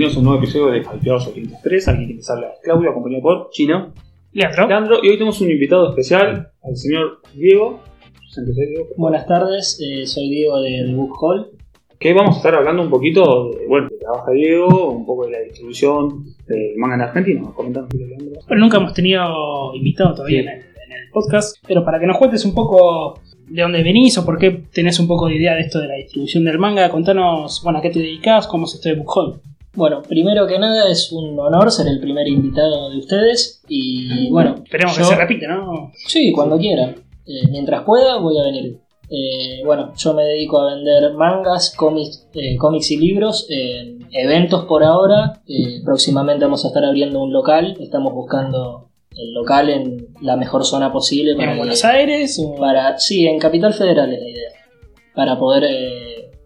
Bienvenidos a un nuevo episodio de Hypeados 83. Aquí quien les habla es Claudio, acompañado por Chino, Leandro. Leandro. Y hoy tenemos un invitado especial, al señor Diego. Buenas tardes, eh, soy Diego del Book Hall. Que vamos a estar hablando un poquito de, bueno, de trabaja Diego, un poco de la distribución del manga en Argentina. Comentando un poquito, Leandro. Bueno, nunca hemos tenido invitado todavía Sí. en, el, en el podcast, pero para que nos cuentes un poco de dónde venís o por qué tenés un poco de idea de esto de la distribución del manga, contanos, bueno, a qué te dedicas, cómo es esto de Book Hall. Bueno, primero que nada es un honor ser el primer invitado de ustedes y bueno, Esperemos yo- que se repite, ¿no? Sí, cuando quieran. Eh, mientras pueda voy a venir. Eh, bueno, yo me dedico a vender mangas, cómics, eh, cómics y libros en eventos por ahora. Eh, próximamente vamos a estar abriendo un local. Estamos buscando el local en la mejor zona posible para ¿En que- Buenos Aires? Para, sí, en Capital Federal es la idea. Para poder,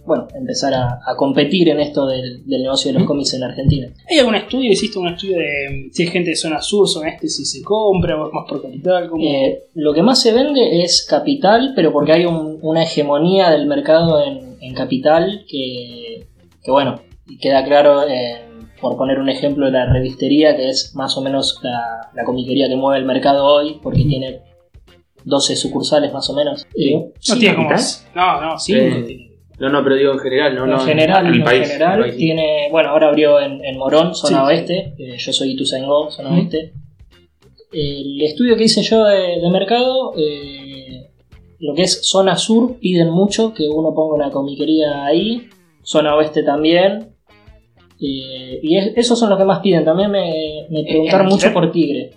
bueno, empezar a, a competir en esto del, del negocio de los cómics en Argentina. ¿Hay algún estudio? ¿Hiciste un estudio de si hay gente de zona sur, zona este, si se compra o más por capital? ¿Cómo? Eh, lo que más se vende es Capital, pero porque hay un- una hegemonía del mercado en, en Capital que, que, bueno, queda claro, eh, por poner un ejemplo, la revistería, que es más o menos la, la comiquería que mueve el mercado hoy, porque tiene 12 sucursales más o menos. Eh, no ¿sí, tiene como. No, no, sí. Eh, no. No, pero digo en general, no, en no. general, en país, general país. tiene, bueno, ahora abrió en, en Morón, zona Sí. oeste, eh, yo soy Ituzaingó, zona oeste. El estudio que hice yo de, de mercado, eh, lo que es zona sur, piden mucho que uno ponga una comiquería ahí, zona oeste también. eh, y es- esos son los que más piden. También me, me preguntaron ¿en mucho por Tigre.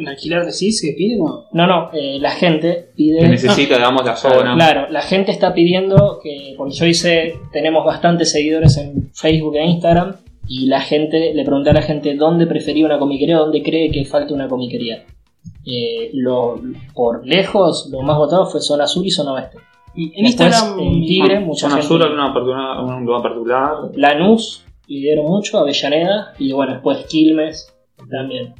¿En alquiler decís que piden o.? No, no, eh, la gente pide. Que necesita, digamos, la zona. Claro, la gente está pidiendo que, porque yo hice, tenemos bastantes seguidores en Facebook e Instagram, y la gente, le pregunté a la gente dónde prefería una comiquería, dónde cree que falta una comiquería. Eh, lo, por lejos, lo más votado fue zona sur y zona oeste. En Después, Instagram. en Tigre, mucha Zona gente. sur, alguna particular, un lugar particular. Lanús pidieron mucho, Avellaneda, y bueno, después Quilmes también.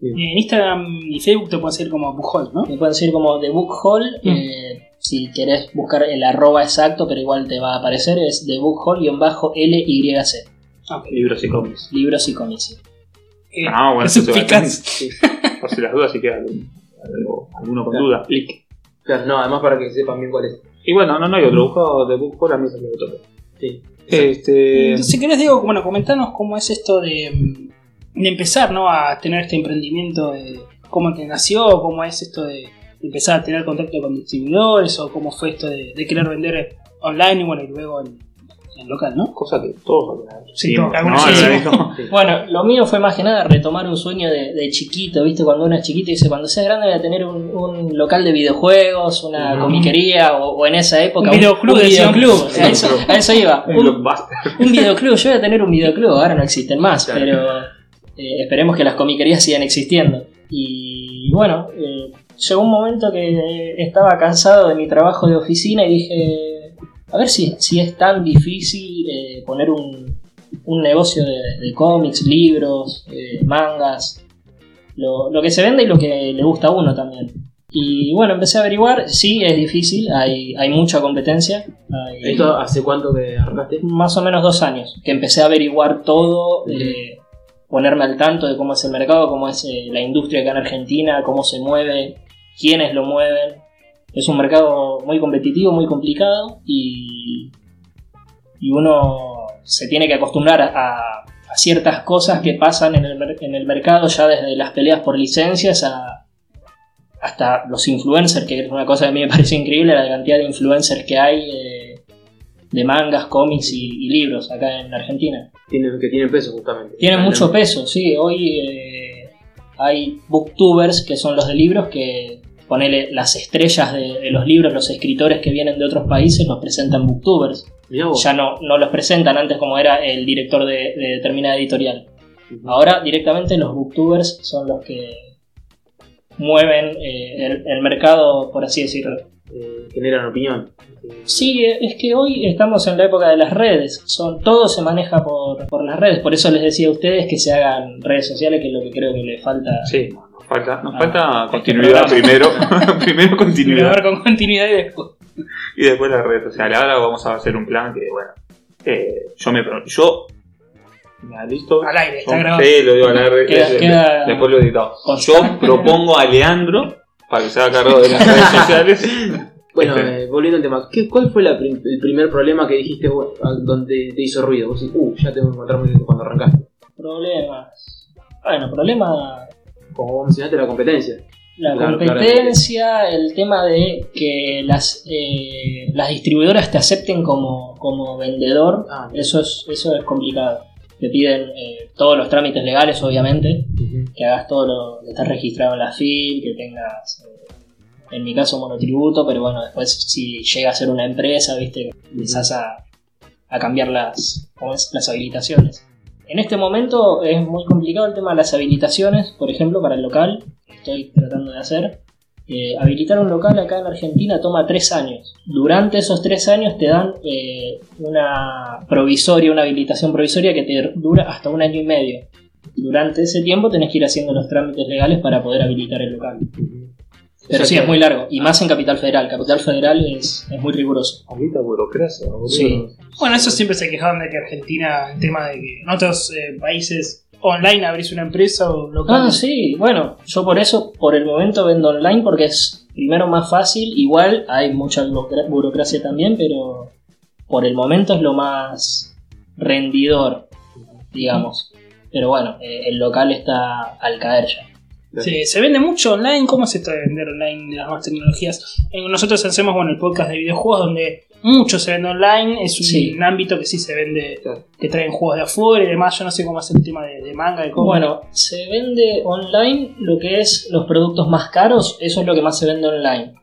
En Instagram y Facebook te pueden seguir como Book Hall, ¿no? Me pueden decir como The Book Hall, Mm. eh, si querés buscar el arroba exacto, pero igual te va a aparecer, es The Book Hall-LYC. Ah. Libros y cómics. Libros y cómics. Eh, Ah, bueno, es eso. Sí. Por si las dudas, si queda algún- algo- alguno con duda. Clic. Claro, no, además para que sepan bien cuál es. Y bueno, no, no hay otro. Busco de Book Hall, a mí se me toca. Sí. Este. Entonces, si querés, Diego, bueno, comentanos cómo es esto de, mm, de empezar, ¿no? A tener este emprendimiento, de cómo te nació, cómo es esto de empezar a tener contacto con distribuidores, o cómo fue esto de, de querer vender online y bueno, y luego en, en local, ¿no? Cosa que todos Sí, alguna ¿no? ¿no? Bueno, lo mío fue más que nada retomar un sueño de, de chiquito, ¿viste? Cuando uno es chiquito y dice, cuando seas grande voy a tener un, un local de videojuegos, una Mm. comiquería, o, o en esa época Un videoclub, un decían. videoclub. A eso, a eso iba. Un Un, un videoclub, yo voy a tener un videoclub, ahora no existen más, Claro. pero eh, esperemos que las comiquerías sigan existiendo. Y bueno, eh, llegó un momento que estaba cansado de mi trabajo de oficina y dije, a ver si, si es tan difícil eh, poner un, un negocio de, de cómics, libros, mangas, lo, lo que se vende y lo que le gusta a uno también. Y bueno, empecé a averiguar, sí, es difícil, hay, hay mucha competencia. hay- ¿Esto hace cuánto que arrancaste? más o menos dos años, que empecé a averiguar todo, ponerme al tanto de cómo es el mercado, cómo es eh, la industria acá en Argentina, cómo se mueve, quiénes lo mueven. Es un mercado muy competitivo, muy complicado y, y uno se tiene que acostumbrar a, a ciertas cosas que pasan en el, en el mercado ya desde las peleas por licencias a, hasta los influencers, que es una cosa que a mí me parece increíble, la cantidad de influencers que hay eh, de mangas, cómics y, y libros acá en Argentina. Tiene, que tiene peso justamente. Tienen mucho no. peso, sí. Hoy eh, hay booktubers, que son los de libros, que ponele las estrellas de, de los libros, los escritores que vienen de otros países, nos presentan booktubers. Ya no, no los presentan antes como era el director de, de determinada editorial. Ahora directamente los booktubers son los que mueven eh, el, el mercado, por así decirlo. Eh, generan opinión. Sí, es que hoy estamos en la época de las redes. Son, todo se maneja por, por las redes. Por eso les decía a ustedes que se hagan redes sociales, que es lo que creo que le falta. Sí, nos falta, nos Ah, falta este continuidad primero. primero continuidad. con continuidad y después. Y después las redes sociales. Ahora vamos a hacer un plan que, bueno, eh, yo me pro- yo ¿Listo? Al aire, está grabado. Sí, lo digo al aire. Queda- de- queda después lo he editado. Yo propongo a Leandro para que se haga cargo de las redes sociales. Bueno, Este. eh, volviendo al tema, ¿qué, ¿cuál fue la prim- el primer problema que dijiste vos, a- donde te hizo ruido? Vos decís, uh, ya tengo que encontrar muy cuando arrancaste. Problemas. Bueno, problema. Como vos mencionaste, la competencia. La Claro, competencia, el tema de que las, eh, las distribuidoras te acepten como, como vendedor, Ah, eso es, eso es complicado. Te piden eh, todos los trámites legales, obviamente, que hagas todo lo que estés registrado en la FIL, que tengas, eh, en mi caso, monotributo, pero bueno, después si llega a ser una empresa, viste, empezás a, a cambiar las, ¿cómo es? las habilitaciones. En este momento es muy complicado el tema de las habilitaciones, por ejemplo, para el local, que estoy tratando de hacer. Eh, habilitar un local acá en Argentina toma tres años. Durante esos tres años te dan eh, una provisoria, una habilitación provisoria que te dura hasta un año y medio. Durante ese tiempo tenés que ir haciendo los trámites legales para poder habilitar el local. Pero O sea sí, es muy largo. Y más en Capital Federal. Capital Federal es, es muy riguroso. Ahorita burocracia. Sí. Bueno, eso siempre se quejaban de que Argentina, el tema de que en otros eh, países online abrís una empresa o local. Ah, sí, bueno, yo por eso, por el momento vendo online porque es primero más fácil, igual hay mucha burocra- burocracia también, pero por el momento es lo más rendidor, digamos. Pero bueno, eh, el local está al caer ya. Sí, se vende mucho online. ¿Cómo es esto de vender online de las nuevas tecnologías? Eh, Nosotros hacemos bueno, el podcast de videojuegos donde mucho se vende online. Es un Sí. ámbito que sí se vende, Claro. que traen juegos de afuera y demás. Yo no sé cómo es el tema de, de manga, de cómo. Bueno, se vende online lo que es los productos más caros, eso es lo que más se vende online.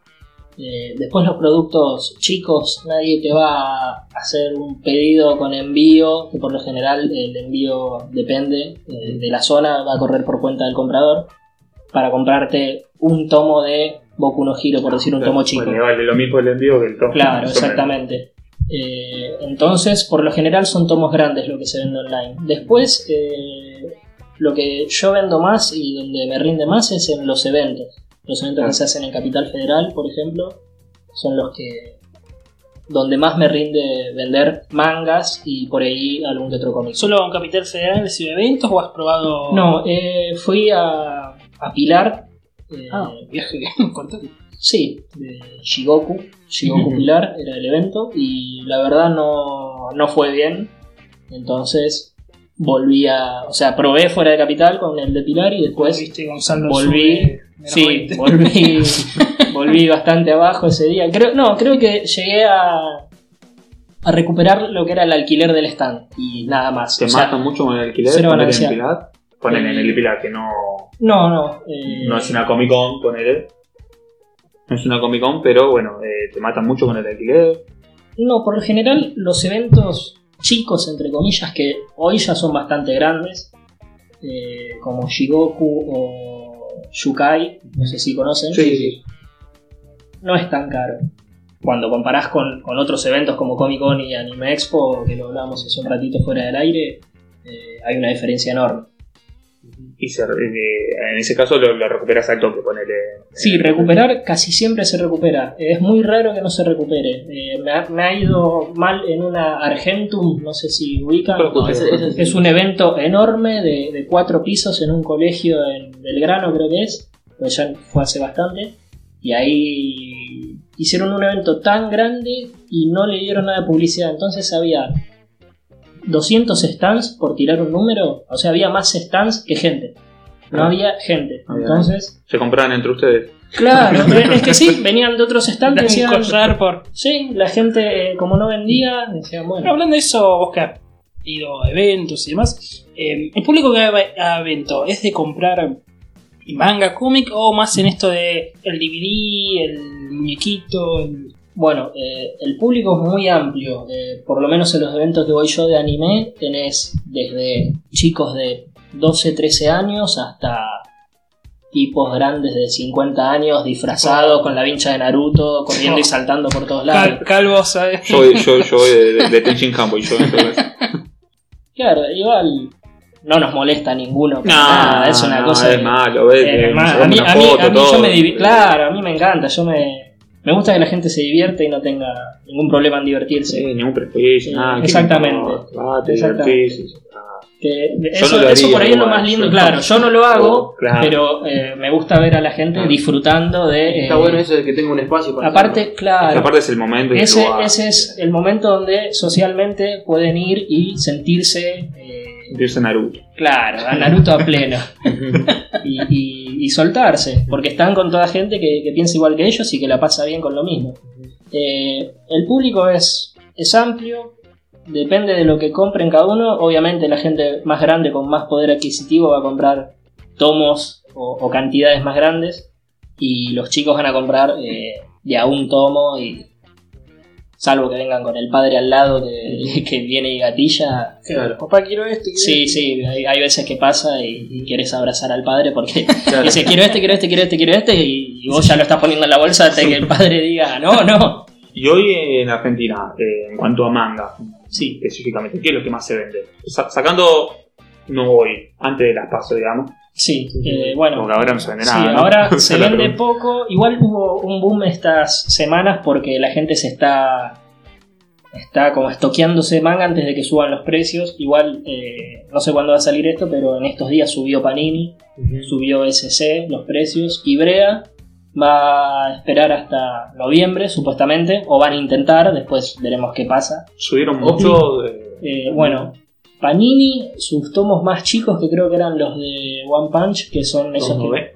Eh, después los productos chicos, nadie te va a hacer un pedido con envío, que por lo general el envío depende eh, de la zona, va a correr por cuenta del comprador, para comprarte un tomo de Boku no Hero, por decir un tomo chico. Bueno, vale lo mismo el envío que el tomo. Claro, exactamente. Eh, entonces, por lo general son tomos grandes lo que se vende online. Después, eh, lo que yo vendo más y donde me rinde más es en los eventos. Los eventos Ah. que se hacen en Capital Federal, por ejemplo, son los que donde más me rinde vender mangas y por ahí algún que otro cómic. ¿Solo en Capital Federal recibe eventos o has probado.? No, eh, fui a, a Pilar. Eh, Ah, viaje importante. Sí, de Shigoku. Shigoku. Pilar era el evento y la verdad no, no fue bien. Entonces volví a. O sea, probé fuera de capital con el de Pilar y después. Viste, Gonzalo volví, sube Sí, 20. volví, volví bastante abajo ese día. Creo, no, creo que llegué a, a recuperar lo que era el alquiler del stand y nada más. Te O sea, matan mucho con el alquiler. cero. Ponele en Eh, el Pilar, que no, No, no. eh, no es una Comic Con, ponele. No es una Comic Con, pero bueno, eh, te matan mucho con el alquiler. No, por lo general los eventos chicos, entre comillas, que hoy ya son bastante grandes, eh, como Shigoku o Shukai, no sé si conocen, no es tan caro. Cuando comparás con, con otros eventos como Comic Con y Anime Expo, que lo hablábamos hace un ratito fuera del aire, eh, hay una diferencia enorme. Y se- eh, en ese caso lo, lo recuperas al toque, ponele. Sí, recuperar casi siempre se recupera. Es muy raro que no se recupere. Eh, me, ha, me ha ido mal en una Argentum, no sé si ubican. No, Es un evento enorme de, de cuatro pisos en un colegio en Belgrano, creo que es. Pues ya fue hace bastante. Y ahí hicieron un evento tan grande y no le dieron nada de publicidad. Entonces había 200 stands por tirar un número. O sea, había más stands que gente. No había gente. Había- Entonces, Se compraban entre ustedes. claro, es que sí, venían de otros stands. Un Decían, collar por. sí, la gente, eh, como no vendía, decían, Pero bueno. hablando de eso, vos que has ido a eventos y demás, eh, ¿el público que va a evento es de comprar manga, cómic o más en esto de el DVD, el muñequito? el- Bueno, eh, el público es muy amplio. eh, por lo menos en los eventos que voy yo de anime, tenés desde chicos de 12, 13 años hasta tipos grandes de 50 años disfrazados con la vincha de Naruto, corriendo y saltando por todos lados. Cal- calvo, ¿sabes? Yo, yo, yo voy de, de, de Tenshin Campo y yo. Claro, igual no nos molesta ninguno. No, nada, es una no, cosa. es que- malo, ves, eh, a mí, a mí- foto, a mí yo todo. me Claro, a mí me encanta. Yo me, me gusta que la gente se divierte y no tenga ningún problema en divertirse. Sí, ningún prejuicio, nada. ¿qué exactamente. te divertís. Que Yo eso, no lo eso por ahí es lo más lindo. yo claro, no. yo no lo hago, Claro. pero eh, me gusta ver a la gente Ah. disfrutando de. Está eh, bueno eso de que tenga un espacio para Aparte, hacerlo. Es que claro. aparte es el momento Ese, lugar. ese es el momento donde socialmente pueden ir y sentirse, eh, Sentirse Naruto. claro, a Naruto a pleno y, y- y soltarse, porque están con toda gente que, piensa igual que ellos y que la pasa bien con lo mismo. Eh, el público es, es amplio, depende de lo que compren cada uno. Obviamente, la gente más grande con más poder adquisitivo va a comprar tomos o, cantidades más grandes, y los chicos van a comprar eh, de a un tomo. Salvo que vengan con el padre al lado que, que viene y gatilla, Claro. Papá, quiero esto. quiero Sí, esto. sí, hay, hay veces que pasa y, y quieres abrazar al padre porque Claro. dice quiero este, quiero este, quiero este, quiero este y, y vos ya lo estás poniendo en la bolsa hasta que el padre diga no, no. Y hoy en Argentina, eh, en cuanto a manga, Sí, específicamente, ¿qué es lo que más se vende? Sa- sacando, no hoy, antes de las pasos, digamos. Sí, eh, bueno. Porque ahora no se vende Sí, ahora se vende poco. Igual hubo un boom estas semanas porque la gente se está está como estoqueándose manga antes de que suban los precios. Igual eh, no sé cuándo va a salir esto, pero en estos días subió Panini, subió SC los precios. Ibrea va a esperar hasta noviembre supuestamente, o van a intentar, después veremos qué pasa. Subieron mucho. de- Eh, bueno, Panini, sus tomos más chicos que creo que eran los de One Punch, que son esos que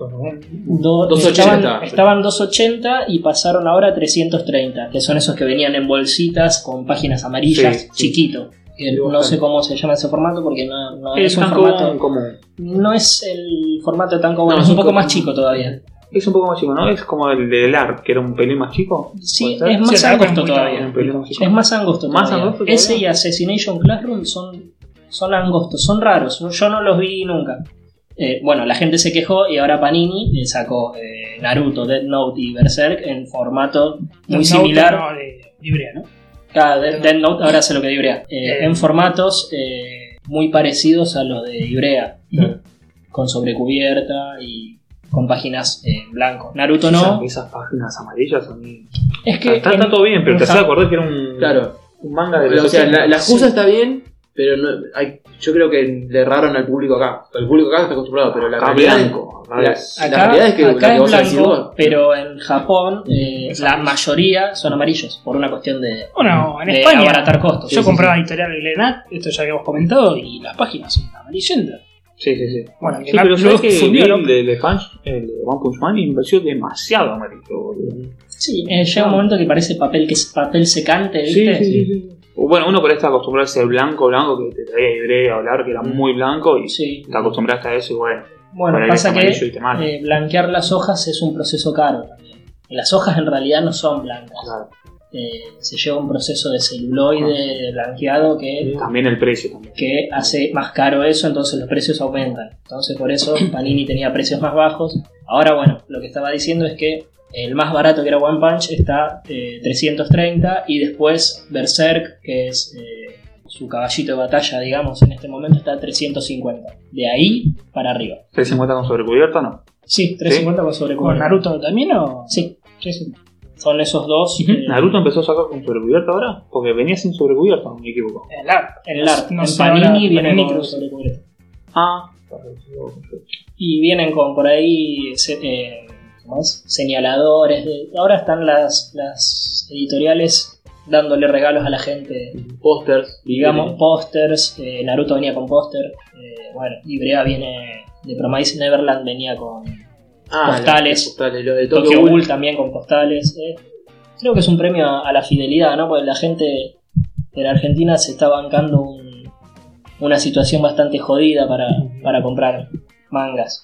Do- 280. estaban, estaban 280 y pasaron ahora a 330, que son esos que venían en bolsitas con páginas amarillas, Sí, chiquito. Sí, no sé cómo se llama ese formato porque no, no Es es un tan formato. común. No es el formato tan común, No, es un poco más chico todavía. Es un poco más chico, ¿no? Es como el de Lark, que era un pelín más chico. Sí, es más Sí, arco es angosto muy todavía. Más. Es más angosto ¿Más angosto? Ese y Assassination Classroom son, son angostos, son raros. Yo no los vi nunca. Eh, bueno, la gente se quejó y ahora Panini sacó eh, Naruto, Death Note y Berserk en formato muy No, similar. No, de librea, ¿no? Cada de- Death Note ahora hace lo que de Ibrea. Eh, Eh. en formatos eh, muy parecidos a los de Ibrea. Con sobrecubierta y con páginas en blanco. Naruto no. Esas, páginas amarillas a mí. Es que Está, en- está todo bien, pero te haces Ja- acordar que era un, Claro. un manga de Pero, o sea, la, 80. la excusa Sí. está bien, pero no, hay, yo creo que le erraron al público acá. El público acá está acostumbrado, pero la Acá realidad, blanco, acá la, Acá, realidad es que acá que es vos decís blanco, vos. pero en Japón eh, la mayoría son amarillos por una cuestión de, Bueno, en de España. abaratar costos. Yo Sí, compraba sí. editorial Glenat, esto ya habíamos comentado, y las páginas son amarillentas. Sí, sí, sí. Bueno, Sí, pero sabes que el de, de el de One Punch Man pareció demasiado amarillo. boludo. Sí, eh, llega un momento que parece papel que es papel secante, ¿viste? Sí, sí, sí, sí. Bueno, uno por ahí está acostumbrado a ese blanco, blanco que te traía Ibrea a hablar, que era muy blanco y Sí. te acostumbraste a eso y bueno. Bueno, pasa que eh, blanquear las hojas es un proceso caro también. Las hojas en realidad no son blancas. Claro. Eh, se lleva un proceso de celuloide de blanqueado que También el precio también. que hace más caro eso, entonces los precios aumentan. Entonces por eso Panini tenía precios más bajos. Ahora bueno, lo que estaba diciendo es que el más barato que era One Punch está eh, 330 y después Berserk, que es eh, su caballito de batalla, digamos, en este momento está a 350. De ahí para arriba. ¿350 con sobrecubierta no? Sí, 350 con sobrecubierta. ¿Con Naruto también o...? Sí, sí, sí. Son esos dos. Eh, ¿Naruto empezó a sacar con sobrecubierta ahora? Porque venía sin sobrecubierta, no me equivoco. El ARC. En LARP, No en Panini viene Panini con sobrecubierta. Ah, Y vienen con por ahí se- eh, señaladores. de- ahora están las, las editoriales dándole regalos a la gente. Pósters, Digamos, pósters. eh, Naruto venía con póster. eh, bueno, Ibrea viene de Promise Neverland, venía con ah, postales. lo de Tokyo Tokyo Ghoul Ghoul. también con postales. eh. Creo que es un premio a, a la fidelidad, ¿no? Porque la gente en Argentina se está bancando un- una situación bastante jodida para, para comprar mangas.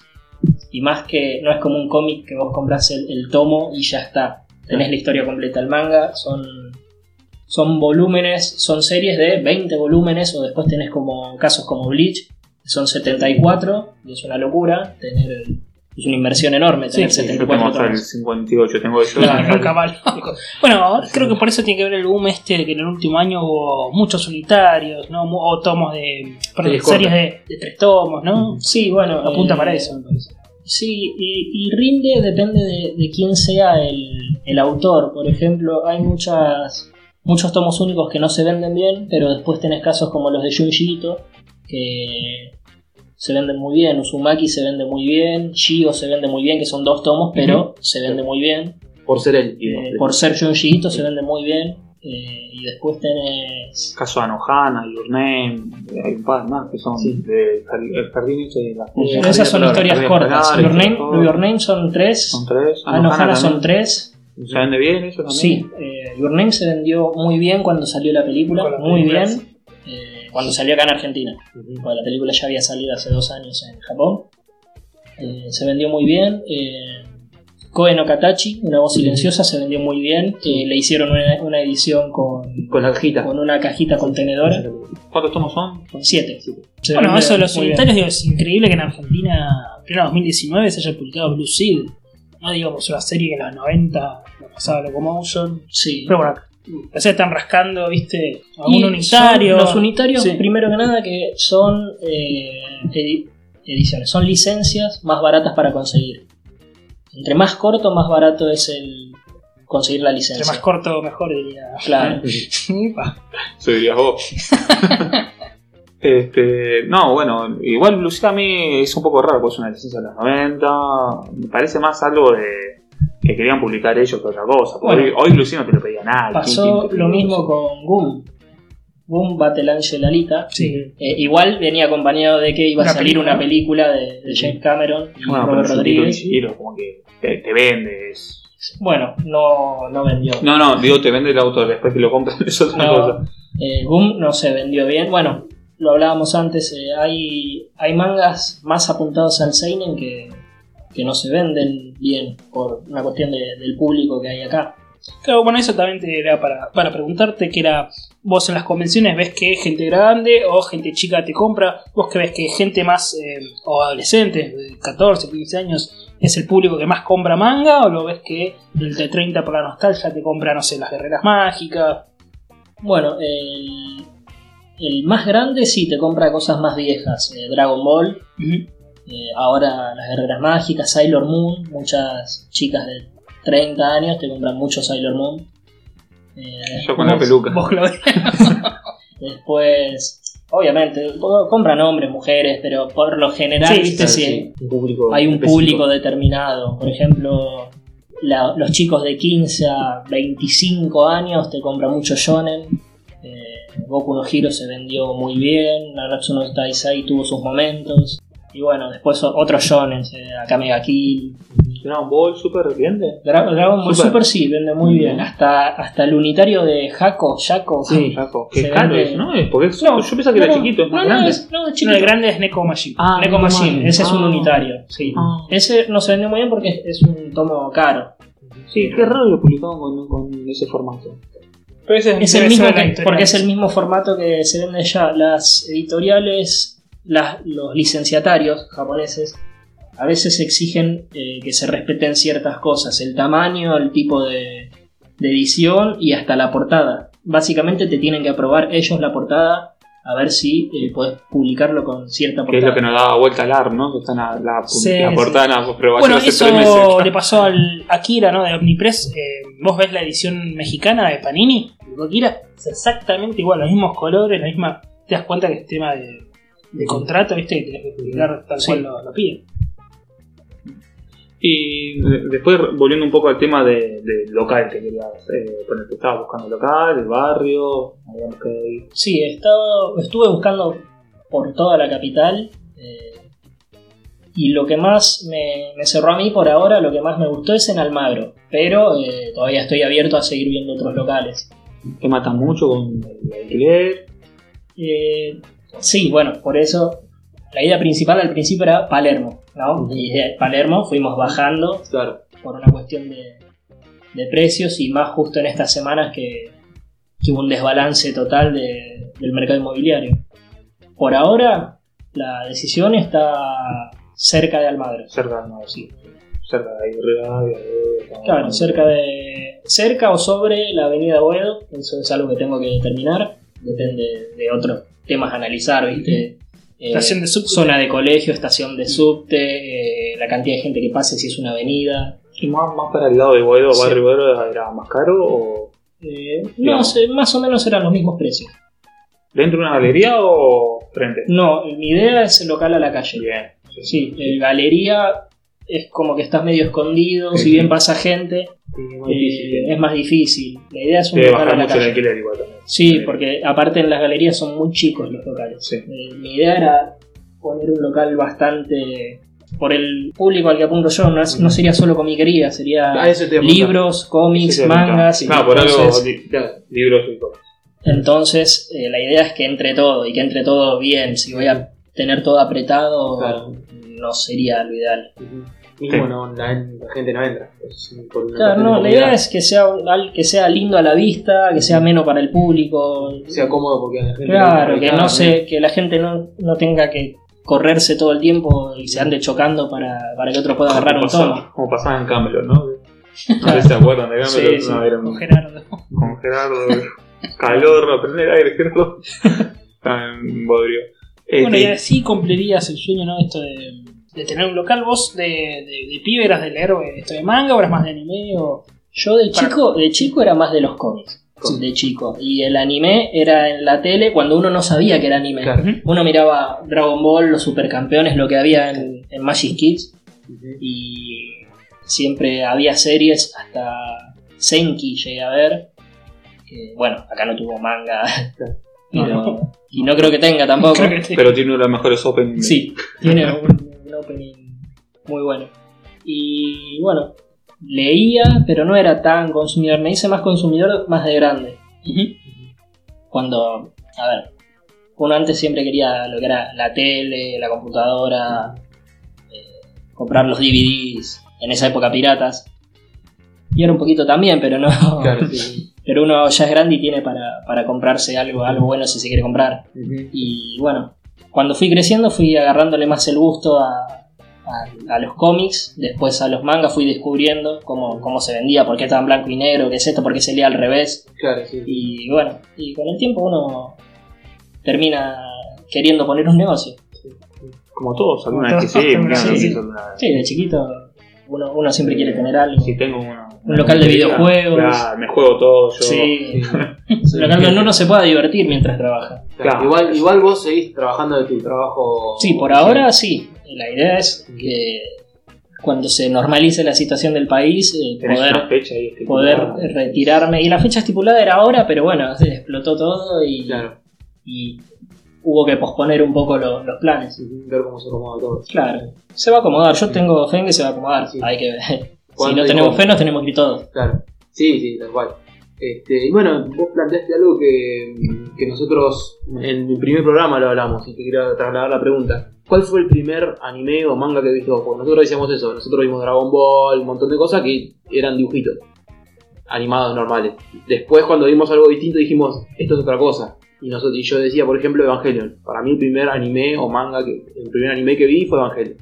Y más que no es como un cómic que vos compras el, tomo y ya está. Tenés la historia completa. El manga son, son volúmenes, son series de 20 volúmenes o después tenés como casos como Bleach, son 74 y es una locura tener... el- es una inversión enorme tener Sí, sí, yo tengo 74 hasta el tomos. 58, tengo eso. Claro. Nunca mal. Bueno, ahora creo que por eso tiene que ver el boom este de que en el último año hubo muchos unitarios, ¿no? Mu- O tomos de. Perdón, Series de, de tres tomos, ¿no? Sí, bueno. Apunta eh, para eso, me parece. Sí, y, y rinde depende de, de quién sea el, el autor. Por ejemplo, hay muchas muchos tomos únicos que no se venden bien, pero después tenés casos como los de Junji Ito, que se venden muy bien, Uzumaki se vende muy bien, Shio se vende muy bien, que son dos tomos, pero se vende muy bien. Por ser él. Eh, por ser Junji se vende muy bien. Eh, y después tenés. Caso de Anohana, Your Name, hay un par más que son Sí. de el jardín las Pero cosas. esas son Jardín historias cortas. Your Name. Your Name son tres. Son tres. Anohana son tres. ¿Se vende bien eso también? Sí, eh, Your Name se vendió muy bien cuando salió la película. Muy bien. Cuando salió acá en Argentina. Porque la película ya había salido hace dos años en Japón. Eh, se vendió muy bien. Eh, Koe no Katachi, una voz silenciosa, se vendió muy bien. Eh, le hicieron una, una edición con, Con la cajita. con una cajita contenedora. ¿Cuántos tomos son? Con siete. Bueno, eso de los solitarios, digo, es increíble que en Argentina, en pleno 2019, se haya publicado Blue Seal. No digamos una serie que en los 90 lo pasaba Locomotion. Sí. Pero bueno, ya se están rascando, viste, a Y un unitario. los unitarios, Sí. primero que nada, que son eh, edi- ediciones, son licencias más baratas para conseguir. Entre más corto, más barato es el conseguir la Entre licencia. más corto, mejor diría. Claro. Se dirías vos. este, no, bueno, igual Lucía a mí es un poco raro, porque es una licencia de los 90. Me parece más algo de que querían publicar ellos que otra cosa. Bueno. hoy, hoy Lucía no te lo pedía nada. Pasó lo mismo con Boom. Boom Battle Angel Alita. Sí. Eh, igual venía acompañado de que iba a salir película. una película de, de James Cameron y Bueno, pero Robert es un Rodríguez. y como que te, te vendes. Bueno, no, no vendió. No, no, digo, te vende el auto después que lo compras, es otra No, cosa. eh, Boom no se vendió bien. Bueno, lo hablábamos antes, eh, hay, hay mangas más apuntados al Seinen que, que no se venden bien por una cuestión de- del público que hay acá. Claro, bueno, eso también te era para, para preguntarte que era, vos en las convenciones ves que gente grande o gente chica te compra, vos que ves que gente más, eh, o adolescentes, de 14, 15 años, es el público que más compra manga, o lo ves que el de 30 por la nostalgia te compra, no sé, las guerreras mágicas. Bueno, el, el más grande sí te compra cosas más viejas, eh, Dragon Ball, eh, ahora las guerreras mágicas, Sailor Moon, muchas chicas de 30 años te compran mucho Sailor Moon. Eh, Yo con la después- peluca. Vos. Después, obviamente, compran hombres, mujeres, pero por lo general, Sí, viste, sí, un público hay un específico. público determinado. Por ejemplo, la- los chicos de 15 a 25 años te compran mucho shonen. Eh, Boku no Hero se vendió muy bien, Nanatsu no Taisai tuvo sus momentos. Y bueno, después otros shonen, eh, Akame ga Kill. Dragon Ball Super vende. Dra- Dragon Ball Super. Super sí, vende muy bien. Hasta, hasta el unitario de Hako, Shako. Sí, Jaco. Qué Se caro vende- es, ¿no? Es porque es- No, yo pensaba que era no, chiquito, es más no, no, grande. es- no, es chiquito. de grande es Neko Machine. Ah, Neko Machine, ese es un Ah. unitario, sí. Ah. Ese no se vende muy bien porque es- es un tomo caro. Sí, qué raro lo publicaban con, con ese formato. Pero ese Es el debe mismo que- porque es el mismo formato que se vende ya. Las editoriales, las- los licenciatarios japoneses, a veces exigen eh, que se respeten ciertas cosas. El tamaño, el tipo de, de edición y hasta la portada. Básicamente te tienen que aprobar ellos la portada a ver si eh, puedes publicarlo con cierta Que es portada. lo que nos daba vuelta al AR, ¿no? Que están a la, Sí, la sí. portada en la aprobación Bueno, hace eso tres meses. le pasó al Akira, ¿no? De Omnipress. Eh, vos ves la edición mexicana de Panini, de Akira, es exactamente igual, los mismos colores, la misma. Te das cuenta que es tema de, de contrato, ¿viste? Que tenés que publicar tal Sí. cual lo, lo piden. Y de- después, volviendo un poco al tema de, de local que querías eh, poner, que estabas buscando local, el barrio, que ir. Sí, he estado- estuve buscando por toda la capital. eh, y lo que más me, me cerró a mí por ahora, lo que más me gustó es en Almagro. Pero eh, todavía estoy abierto a seguir viendo otros locales. que matan mucho con el alquiler. Eh, sí, bueno, por eso la idea principal al principio era Palermo. ¿no? Y de Palermo fuimos bajando Claro. por una cuestión de, de precios y más justo en estas semanas que, que hubo un desbalance total de- del mercado inmobiliario. Por ahora, la decisión está cerca de Almagro. Cerca de no, sí. Cerca de Rivadavia, Claro, cerca de cerca o sobre la avenida Boedo, eso es algo que tengo que determinar, depende de otros temas a analizar, ¿viste? Eh, Estación de subte. Zona de colegio, estación de subte, eh, la cantidad de gente que pase si es una avenida. ¿Y más, más para el lado de Boedo, Sí. barrio Boedo, era más caro o Eh, no sé, más o menos eran los mismos precios. dentro de una galería o frente. No, mi idea es el local a la calle. Bien. Sí, eh, galería es como que estás medio escondido, si bien pasa gente, Sí, muy difícil. eh, es más difícil. La idea es un Debe local a bajar la mucho el calle. alquiler igual también. Sí, porque aparte en las galerías son muy chicos los locales. Sí. Eh, mi idea era poner un local bastante por el público al que apunto yo, no, es- no sería solo comiquería, sería Ah, a libros, cómics, mangas. y No, por algo, entonces, Claro. libros y cosas. entonces, eh, la idea es que entre todo y que entre todo bien. Si voy a tener todo apretado, Claro. no sería lo ideal. Mismo Sí. no, la, la gente no entra. Es por una Claro, no, la idea es que sea, un- al- que sea lindo a la vista, que sea ameno para el público. sea cómodo porque la gente Claro, que Ah, no se, que la gente no, no tenga que correrse todo el tiempo y se ande chocando para, para que otro pueda agarrar un tono. Como pasaba en Camelot, ¿no? No sé si se acuerdan de Camelot. Sí, sí, no, era un- Con Gerardo. con Gerardo. calor, no prender aire, Gerardo. Está en bodrio. Bueno, y Este, así cumplirías el sueño, ¿no? Esto de, de tener un local. ¿Vos de, de, de pibe eras de leer esto de manga o eras más de anime? O... Yo de Para- chico, de chico era más de los cómics. De chico. Y el anime era en la tele cuando uno no sabía que era anime. Claro. Uno miraba Dragon Ball, los supercampeones, lo que había en, en Magic Kids. Y siempre había series, hasta Senki llegué a ver. Que, bueno, acá no tuvo manga. Claro. pero- y no creo que tenga tampoco. Creo que sí. pero tiene uno de los mejores Open. Sí, tiene un opening muy bueno. Y bueno, leía, pero no era tan consumidor. Me hice más consumidor más de grande. Cuando, a ver, uno antes siempre quería lo que era la tele, la computadora, eh, comprar los DVDs, en esa época piratas. Y ahora un poquito también, pero no. Claro, sí. Pero uno ya es grande y tiene para, para comprarse algo, algo bueno si se quiere comprar. Y bueno, cuando fui creciendo fui agarrándole más el gusto a, a- a los cómics, después a los mangas fui descubriendo cómo, cómo se vendía, por qué estaba en blanco y negro, qué es esto, por qué se leía al revés. Claro, sí. Y bueno, y con el tiempo uno termina queriendo poner un negocio. Como todos, alguna vez que sí, sí, sí. de chiquito uno, uno siempre quiere tener algo. Si tengo uno, Un local de videojuegos. Claro, me juego todo yo. Sí, Sí. un local donde uno se pueda divertir mientras trabaja. Claro, Claro. Igual, igual vos seguís trabajando de tu trabajo. Sí, por ahora sí. La idea es que cuando se normalice la situación del país, eh, poder, fecha poder retirarme. Y la fecha estipulada era ahora, pero bueno, se explotó todo y, Claro. y hubo que posponer un poco lo- los planes. Ver cómo se acomoda todo. Claro, se va a acomodar. Yo tengo fe en que se va a acomodar. Sí. Hay que ver. Si ¿Cuándo no tenemos cómo? fe, nos tenemos que ir todos. Claro. Sí, sí, tal cual. Este, y bueno, vos planteaste algo que, que nosotros en el primer programa lo hablamos y te quiero trasladar la pregunta. ¿Cuál fue el primer anime o manga que viste vos? Porque nosotros decíamos eso, nosotros vimos Dragon Ball, un montón de cosas que eran dibujitos animados normales. Después cuando vimos algo distinto dijimos, esto es otra cosa. Y, nosotros, y yo decía, por ejemplo, Evangelion. Para mí el primer anime o manga, que, el primer anime que vi fue Evangelion.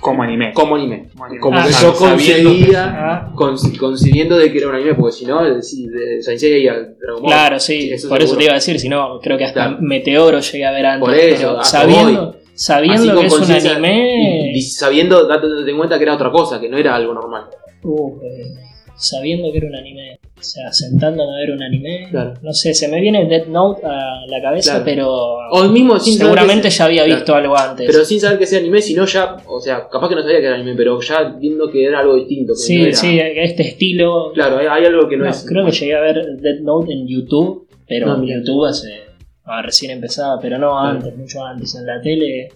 Como anime. Como anime. Como anime. Como Ah, que yo concebía, Ah, con- concibiendo de que era un anime, porque si no, de, de Saint Seiya y Dragon Ball. Claro, sí, eso por eso te iba a decir, si no, creo que hasta Claro. Meteoro llegué a ver antes. Por eso, pero sabiendo, sabiendo con que es un anime. Y, y sabiendo, date en cuenta que era otra cosa, que no era algo normal. Uh, eh, sabiendo que era un anime. O sea, sentándome a ver un anime. Claro. No sé, se me viene Death Note a la cabeza, Claro. pero. O mismo sin seguramente ya había claro. visto algo antes. Pero sin saber que sea anime, sino ya, o sea, capaz que no sabía que era anime, pero ya viendo que era algo distinto. Que sí, no era- sí, este estilo. Claro, hay, hay algo que no, No, es. creo que llegué a ver Death Note en YouTube, pero No, en. YouTube hace. ah, recién empezaba, pero no antes, mucho antes. En la tele,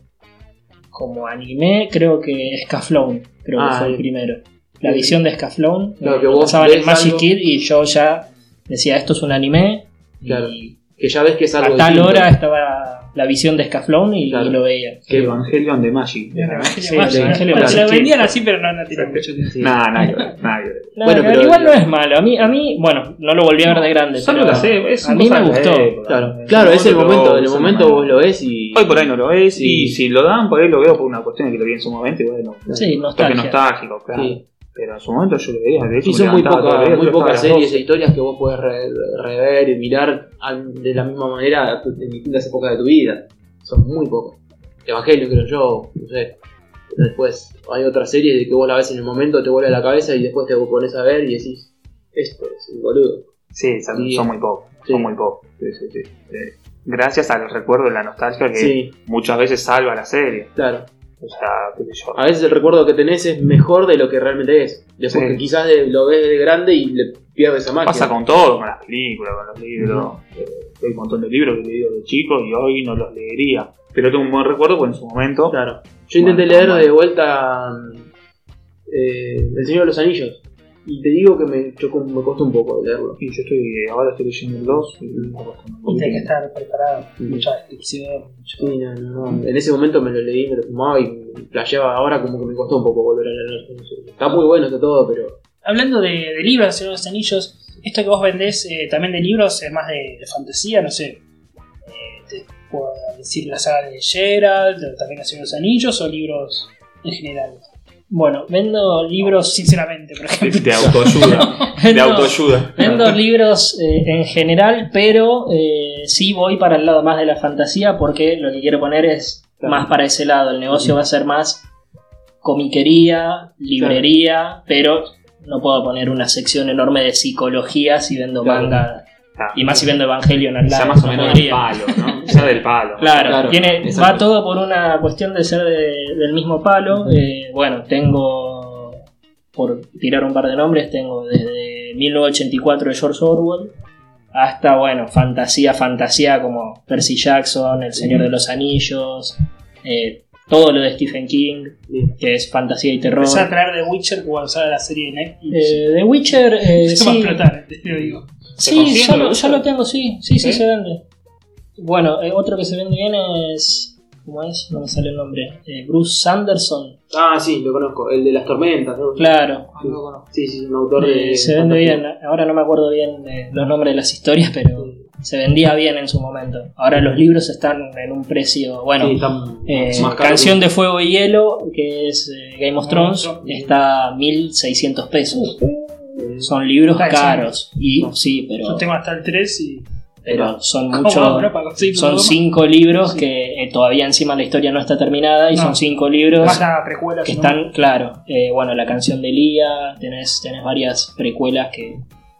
como anime, creo que Scaflón, creo Ah, que fue el primero. La visión de Scaflón, Claro, eh, que lo vos pasaban en Magic algo- Kid y yo ya decía, esto es un anime. Claro. Y Que ya ves que es a algo tal distinto. hora estaba la visión de Scaflón y, Claro. y lo veía. Que Evangelion de Magic. de Sí, Bueno, se lo vendían así, pero no, no tiene mucho. Sí. Bueno, pero igual no es malo. A mí, a mí, bueno, no lo volví a ver de grande. Pero las e- es a mí me gustó. Claro, es el lo momento, en el en momento vos lo ves y. Hoy por ahí no lo ves y si lo dan por ahí lo veo por una cuestión de que lo vi en su momento y bueno, Sí, nostalgia. nostálgico, claro. Pero en su momento yo lo veía, de hecho Y son muy, poca- muy pocas series 12. e historias que vos podés re- rever y mirar de la misma manera en distintas épocas de tu vida. Son muy pocas. Evangelio, creo yo, no sé. Después hay otras series de que vos la ves en el momento, te vuelve a la cabeza y después te pones a ver y decís, esto es un boludo. Sí, son, muy pocos, Sí. son muy pocos. Sí, sí, sí. Eh, gracias al recuerdo de la nostalgia que muchas veces salva la serie. claro. O sea, qué sé yo. A veces el recuerdo que tenés es mejor de lo que realmente es. Después Sí. que quizás de- lo ves de grande y le pierdes esa magia. Pasa con todo, con las películas, con los libros. Eh, hay un montón de libros que he leído de chico y hoy no los leería. Pero tengo un buen recuerdo porque en su momento. Claro. Yo intenté leer de vuelta eh, El Señor de los Anillos. Y te digo que me chocó, me costó un poco leerlo. Y yo estoy, ahora estoy leyendo el 2 y me un Y tenés que estar preparado. Mm. Mucha descripción. mucho- Sí, no, no, no. En ese momento me lo leí, me lo fumaba y flasheaba. Ahora como que me costó un poco volver a leer. Está muy bueno, está todo, pero. Hablando de, de libros, Señor de los Anillos, esto que vos vendés eh, también de libros es más de, de fantasía, no sé. Eh, te puedo decir la saga de Gerald, también el Señor de los Anillos, o libros en general. Bueno, vendo libros. Sinceramente, por ejemplo. de autoayuda. de autoayuda. Vendo libros eh, en general, pero eh, sí voy para el lado más de la fantasía porque lo que quiero poner es Claro. más para ese lado. El negocio va a ser más comiquería, librería, pero no puedo poner una sección enorme de psicología si vendo Claro. manga. Claro. Y más si vendo Evangelion al sea lado. más o no menos del palo, ¿no? Sea del palo. Claro, Claro, tiene, va todo por una cuestión de ser de- del mismo palo. Eh, bueno, tengo, por tirar un par de nombres, tengo desde 1984 de George Orwell hasta, bueno, fantasía, fantasía como Percy Jackson, El Señor de los Anillos, eh, todo lo de Stephen King, que es fantasía y terror. Empezar a traer The Witcher cuando sale la serie de Netflix. Eh, The Witcher, eh, Esto va a sí, explotar, te lo digo. ¿Se Sí, ya lo ya tengo, sí, sí, sí, ¿Sí? se vende. Bueno, eh, otro que se vende bien es. ¿Cómo es? No me sale el nombre. Eh, Bruce Sanderson. Ah, sí, lo conozco. El de las tormentas, ¿no? Claro. Ah, no. Sí, sí, un autor de. Eh, se vende bien. Ahora no me acuerdo bien de los nombres de las historias, pero se vendía bien en su momento. Ahora los libros están en un precio. Bueno, Sí, eh, Canción que- de Fuego y Hielo, que es eh, Game of Thrones, está a 1600 pesos. Son libros Está caros. Y No. sí, pero, Yo tengo hasta el 3 y. pero son ¿Cómo muchos. Son cinco libros que eh, todavía encima la historia no está terminada y No. son cinco libros Más la precuela. que no- están, claro, eh, bueno, la canción de Lía, tenés, tenés varias precuelas que,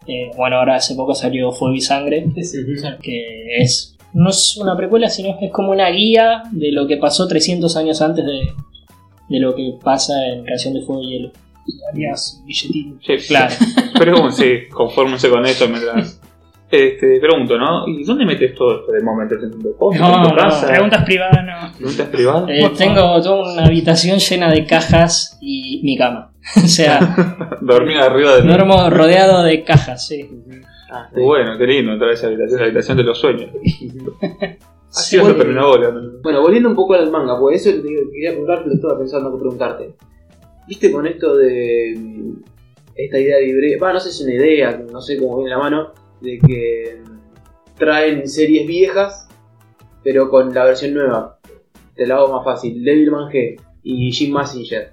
eh, bueno, ahora hace poco salió Fuego y Sangre, que es, no es una precuela, sino es como una guía de lo que pasó 300 años antes de, de lo que pasa en Canción de Fuego y Hielo. Harías billetín. Sí, Claro. Pero sí, confórmense con esto mientras. Este, pregunto, ¿no? ¿Y dónde metes todo esto de momento? ¿En tu depósito? No, ¿En tu no, casa? Preguntas privadas, no. ¿Preguntas privadas? Eh, tengo toda una habitación llena de cajas y mi cama. o sea, Dormir arriba de duermo rodeado de cajas, sí. Ah, sí. Bueno, qué lindo entrar a esa habitación, la habitación de los sueños. Así Bueno, vas a terminar ahora. ¿no? Bueno, volviendo un poco al manga, pues eso te quería preguntarte, lo estaba pensando que preguntarte. ¿Viste con esto de mm, esta idea libre? Va, no sé si es una idea, no sé cómo viene la mano, de que traen series viejas, pero con la versión nueva. Te la hago más fácil, Devilman G y Jim Massinger.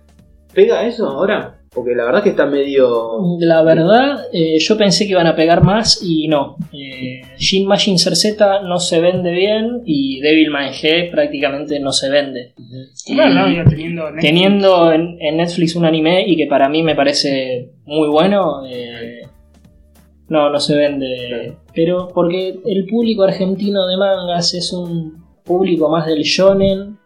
¿Pega eso ahora? Porque la verdad que está medio... La verdad, eh, yo pensé que iban a pegar más y no. Eh, Shin Machine Z no se vende bien y Devilman G prácticamente no se vende. Claro, no, teniendo. Netflix. Teniendo en, en Netflix un anime y que para mí me parece muy bueno, eh, no, no se vende. Claro. Pero porque el público argentino de mangas es un público más del shonen,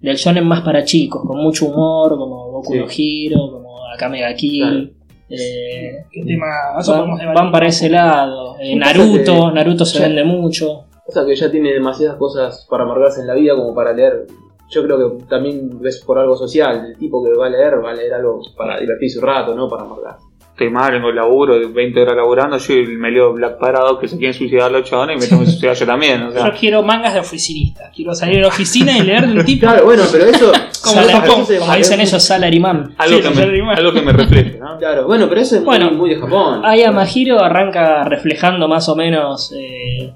del shonen más para chicos, con mucho humor, como Boku Sí. no Hero, como Akame ga Kill. Claro. eh, ¿Qué tema? Eso van, van para ese lado. Eh, ¿Qué pasa Naruto, que- Naruto se vende mucho. O sea que ya tiene demasiadas cosas para amargarse en la vida como para leer. Yo creo que también ves por algo social. El tipo que va a leer va a leer algo para divertirse un rato, no para amargar. Estoy mal, vengo laburo, de 20 horas laburando, yo me leo Black Parado que se quieren suicidar los chavales y me tengo que suicidar yo también. O Yo quiero mangas de oficinistas. Quiero salir de la oficina y leer de un tipo. Claro, bueno, pero eso. Como Sala- Japón, eso como, como dicen ellos, Salaryman. algo, Sí, que me, algo que me refleje, ¿no? Claro, bueno, pero eso es muy- Bueno, muy, de Japón. Aya Mahiro arranca reflejando más o menos eh,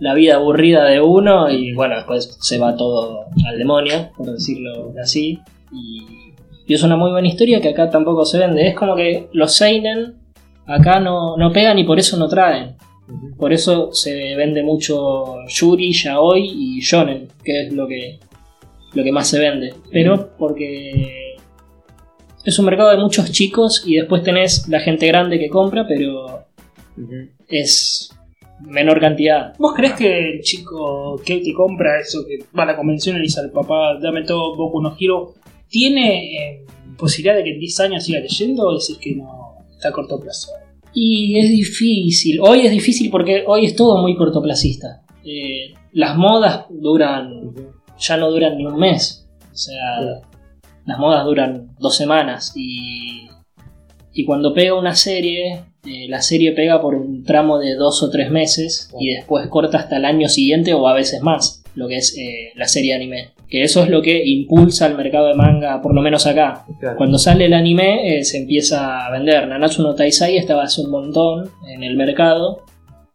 la vida aburrida de uno y bueno, después se va todo al demonio, por decirlo así. Y, y es una muy buena historia que acá tampoco se vende. Es como que los Seinen acá no, no pegan y por eso no traen. Por eso se vende mucho Yuri, Yaoi y Shonen, que es lo que, lo que más se vende. Pero porque es un mercado de muchos chicos y después tenés la gente grande que compra, pero es menor cantidad. ¿Vos crees que el chico que te compra eso, que va a la convención y le dice al papá, dame todo Boku no Hero, tiene eh, posibilidad de que en 10 años siga leyendo o decís que no está a corto plazo? Y es difícil. Hoy es difícil porque hoy es todo muy cortoplacista. Eh, las modas duran, ya no duran ni un mes. O sea, las modas duran dos semanas y, y cuando pega una serie, eh, la serie pega por un tramo de dos o tres meses y después corta hasta el año siguiente o a veces más, lo que es eh, la serie anime. Que eso es lo que impulsa el mercado de manga, por lo menos acá. Claro. Cuando sale el anime eh, se empieza a vender. Nanatsu no Taisai estaba hace un montón en el mercado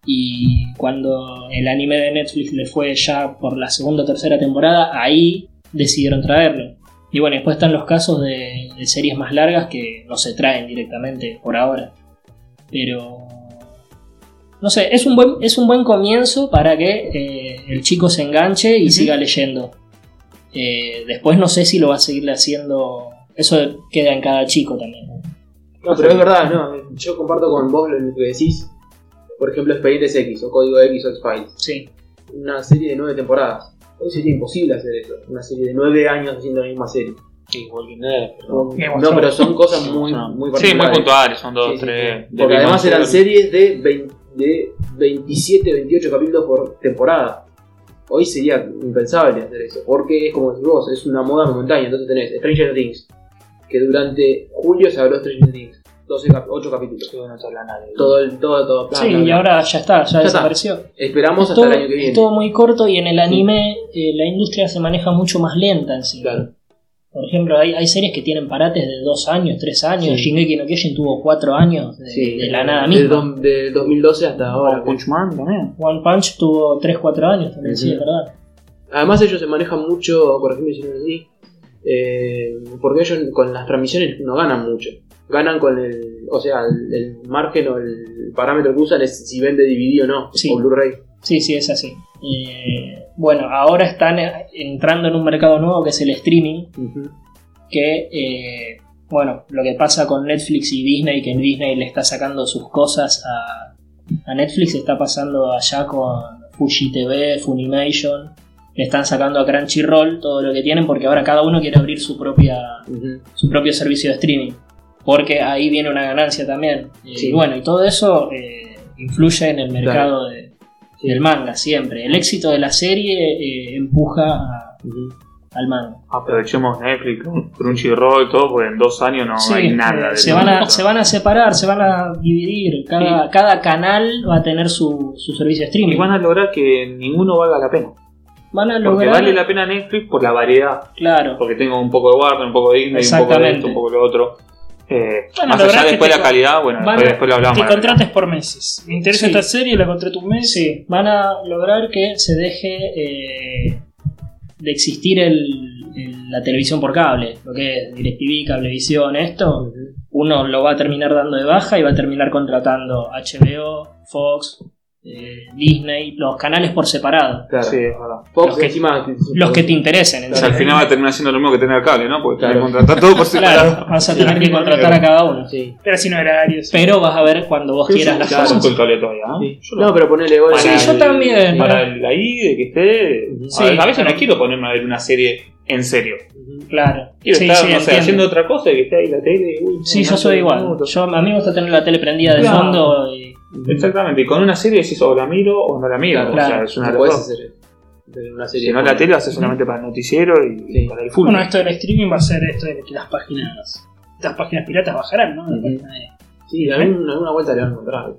y cuando el anime de Netflix le fue ya por la segunda o tercera temporada, ahí decidieron traerlo. Y bueno, después están los casos de, de series más largas que no se traen directamente por ahora. Pero... No sé, es un buen, es un buen comienzo para que eh, el chico se enganche y siga leyendo. Eh, después no sé si lo va a seguir haciendo... Eso queda en cada chico también. No, pero es verdad, no. Yo comparto con vos lo que decís. Por ejemplo, Expedientes X o Código X o X-Files. Sí. Una serie de nueve temporadas. Hoy sería imposible hacer eso. Una serie de nueve años haciendo la misma serie. Sí, Walking Dead. No, pero son cosas muy, muy Sí, muy particulares. puntuales, son dos, Sí, sí, tres. Porque además eran series de, 20 de 27, 28 capítulos por temporada. Hoy sería impensable hacer eso, porque es como decís vos, es una moda momentánea. Entonces tenés Stranger Things, que durante julio se habló de Stranger Things, 12 cap- 8 capítulos. Sí, no te habla nadie. Todo, el, todo, todo. Sí, y ahora ya está, ya, desapareció. Esperamos Es hasta todo, el año que es viene. todo muy corto y en el anime eh, la industria se maneja mucho más lenta en sí. Claro. Por ejemplo, hay, hay series que tienen parates de dos años, tres años. Sí. Shingeki no Kyojin tuvo cuatro años de, Sí, de la nada misma. Del 2012 hasta ahora. One Punch Man también. One Punch tuvo tres, cuatro años también, sí, es verdad. Además ellos se manejan mucho, corregime si no es así, eh, porque ellos con las transmisiones no ganan mucho. Ganan con el, o sea, el, el margen o el parámetro que usan es si vende DVD o no, Sí. o Blu-ray. Sí, sí, es así. Eh, bueno, ahora están eh, entrando en un mercado nuevo que es el streaming, que, eh, bueno, lo que pasa con Netflix y Disney, que Disney le está sacando sus cosas a, a Netflix, está pasando allá con Fuji TV, Funimation, le están sacando a Crunchyroll todo lo que tienen porque ahora cada uno quiere abrir su propia su propio servicio de streaming. Porque ahí viene una ganancia también. Eh, Sí. Y bueno, y todo eso eh, influye en el mercado de-. Del manga siempre. El éxito de la serie eh, empuja a- Ujú. al manga. Aprovechemos Netflix, Crunchyroll, todo, porque en dos años no Sí, hay nada. eh, de se, van a, se van a separar, se van a dividir. Cada, cada canal va a tener su, su servicio de streaming. Y van a lograr que ninguno valga la pena. Van a Porque vale la pena Netflix por la variedad. Claro. Porque tengo un poco de Warner, un poco de Disney, un poco de Exactamente. esto, un poco de lo otro. Eh, a más allá después la calidad, bueno, van después, lo hablamos. Te contrates por meses. Me interesa Sí. esta serie, la contrato un mes. Sí, van a lograr que se deje eh, de existir el- el- la televisión por cable, lo que es DirecTV, Cablevisión, esto. Uno lo va a terminar dando de baja y va a terminar contratando HBO, Fox, eh, Disney, los canales por separado. Claro. Sí. Fox Los que- encima. Los que te interesen. en O sea, al final va a terminar siendo lo mismo que tener cable, ¿no? Porque Claro. contratar todo por separado. Claro, vas a tener que contratar a cada uno. Sí. Pero sin horarios. Pero vas a ver cuando vos Sí, quieras sí, las cosas. con el cable todavía, ¿no? Yo No, pero ponele vos. Sí, yo el- también. Para el ahí de que esté. Sí, a, ver, a veces no quiero ponerme a ver una serie en serio. Claro. Quiero Sí, estar, sí, no sé, haciendo otra cosa y que esté ahí la tele. uy, Sí, no, yo no soy igual. Yo, a mí me gusta tener la tele prendida de Claro. fondo y Exactamente, y con una serie decís o la miro o no la miro. Claro, o sea, es una No hacer una serie. Si no la tele, hace solamente para el noticiero y Sí. para el fútbol. Bueno, esto del streaming va a ser esto de que las páginas. Las páginas piratas bajarán, ¿no? Página de- Sí, alguna, alguna vuelta le van a encontrar.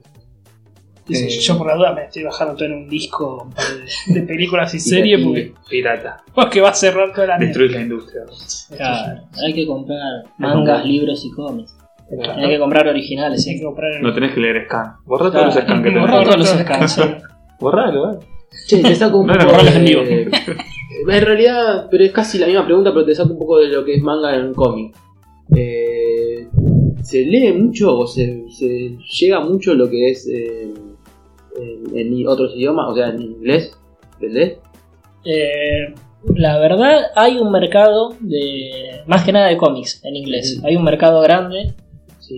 sé Eh. yo, por la duda me estoy bajando todo en un disco de, de películas y series y- porque Pirata. pues que va a cerrar toda la. Destruir la industria. Claro, hay que comprar mangas, libros y cómics. Claro. Hay que comprar originales, Hay sí. que comprar No tenés que leer scan. Borra Claro, todos los scans que borrar tenés. todos los scans, sí. Borralo, ¿eh? Che, te saco un No, no, poco. borralo en de- vivo. En realidad, pero es casi la misma pregunta, pero te saco un poco de lo que es manga en cómic. Eh, ¿Se lee mucho o se, se llega mucho lo que es eh, en, en otros idiomas? O sea, en inglés, ¿entendés? Eh, la verdad, hay un mercado de. más que nada de cómics en inglés. Mm. Hay un mercado grande,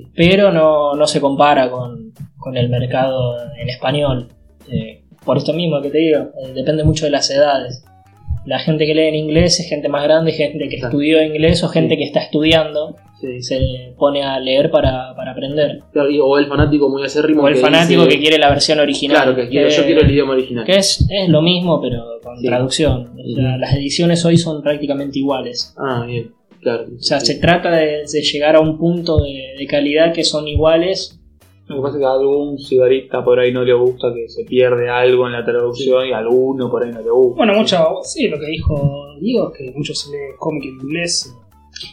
Sí. pero no, no se compara con, con el mercado en español. Eh, por esto mismo que te digo, eh, depende mucho de las edades. La gente que lee en inglés es gente más grande, gente que Claro. estudió inglés o gente Sí. que está estudiando. Sí. Se pone a leer para, para aprender. Claro, o el fanático muy acérrimo. O el que fanático dice- que quiere la versión original. Claro, que quiero, yo quiero el idioma original. que es, es lo mismo, pero con traducción. O sea. Las ediciones hoy son prácticamente iguales. Ah, bien, claro. O sea, Sí. se trata de, de llegar a un punto de, de calidad que son iguales. Lo que pasa es que a algún cigarista por ahí no le gusta que se pierde algo en la traducción y a alguno por ahí no le gusta. Bueno, mucho, sí, lo que dijo Diego, es que mucho se lee cómic en inglés.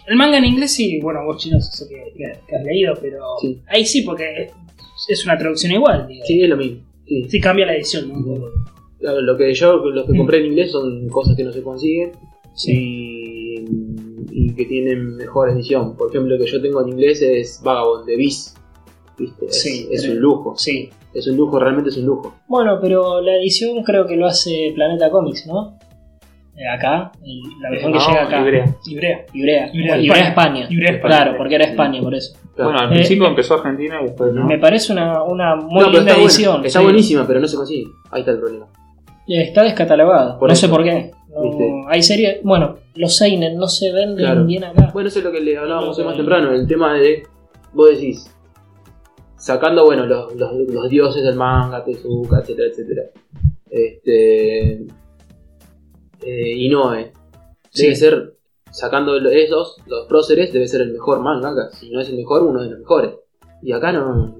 El manga en inglés sí, bueno, vos chinos sé que, que- que has leído, pero Sí. ahí sí, porque es una traducción igual, digo. Sí, es lo mismo. Sí. Sí, cambia la edición, ¿no? Lo que yo, los que Mm. compré en inglés son cosas que no se consiguen y, y que tienen mejor edición. Por ejemplo, lo que yo tengo en inglés es Vagabond de Viz. ¿Viste? Es, Sí, es pero- un lujo. Sí. Es un lujo, realmente es un lujo. Bueno, pero la edición creo que lo hace Planeta Comics, ¿no? Eh, acá, la versión que llega acá. Ibrea. Ibrea. Ibrea. Ibrea, Ibrea, España. España. Ibrea, España. Claro, porque era España, por eso. Claro. Bueno, al Eh, principio empezó Argentina y después no. Me parece una, una muy No, linda está, buena, edición. está sí. buenísima, pero no se consigue. Ahí está el problema. Eh, Está descatalogada. Por no eso. sé por qué. No, ¿Viste? hay series. Bueno, los Seinen no se venden Claro. bien acá. Bueno, eso es lo que le hablábamos más temprano, el tema de, vos decís, sacando, bueno, los, los, los dioses del manga, Tezuka, etcétera, etcétera. Este... Eh, Inoue. Debe Sí. ser, sacando esos, los próceres, debe ser el mejor manga. Si no es el mejor, uno de los mejores. Y acá no,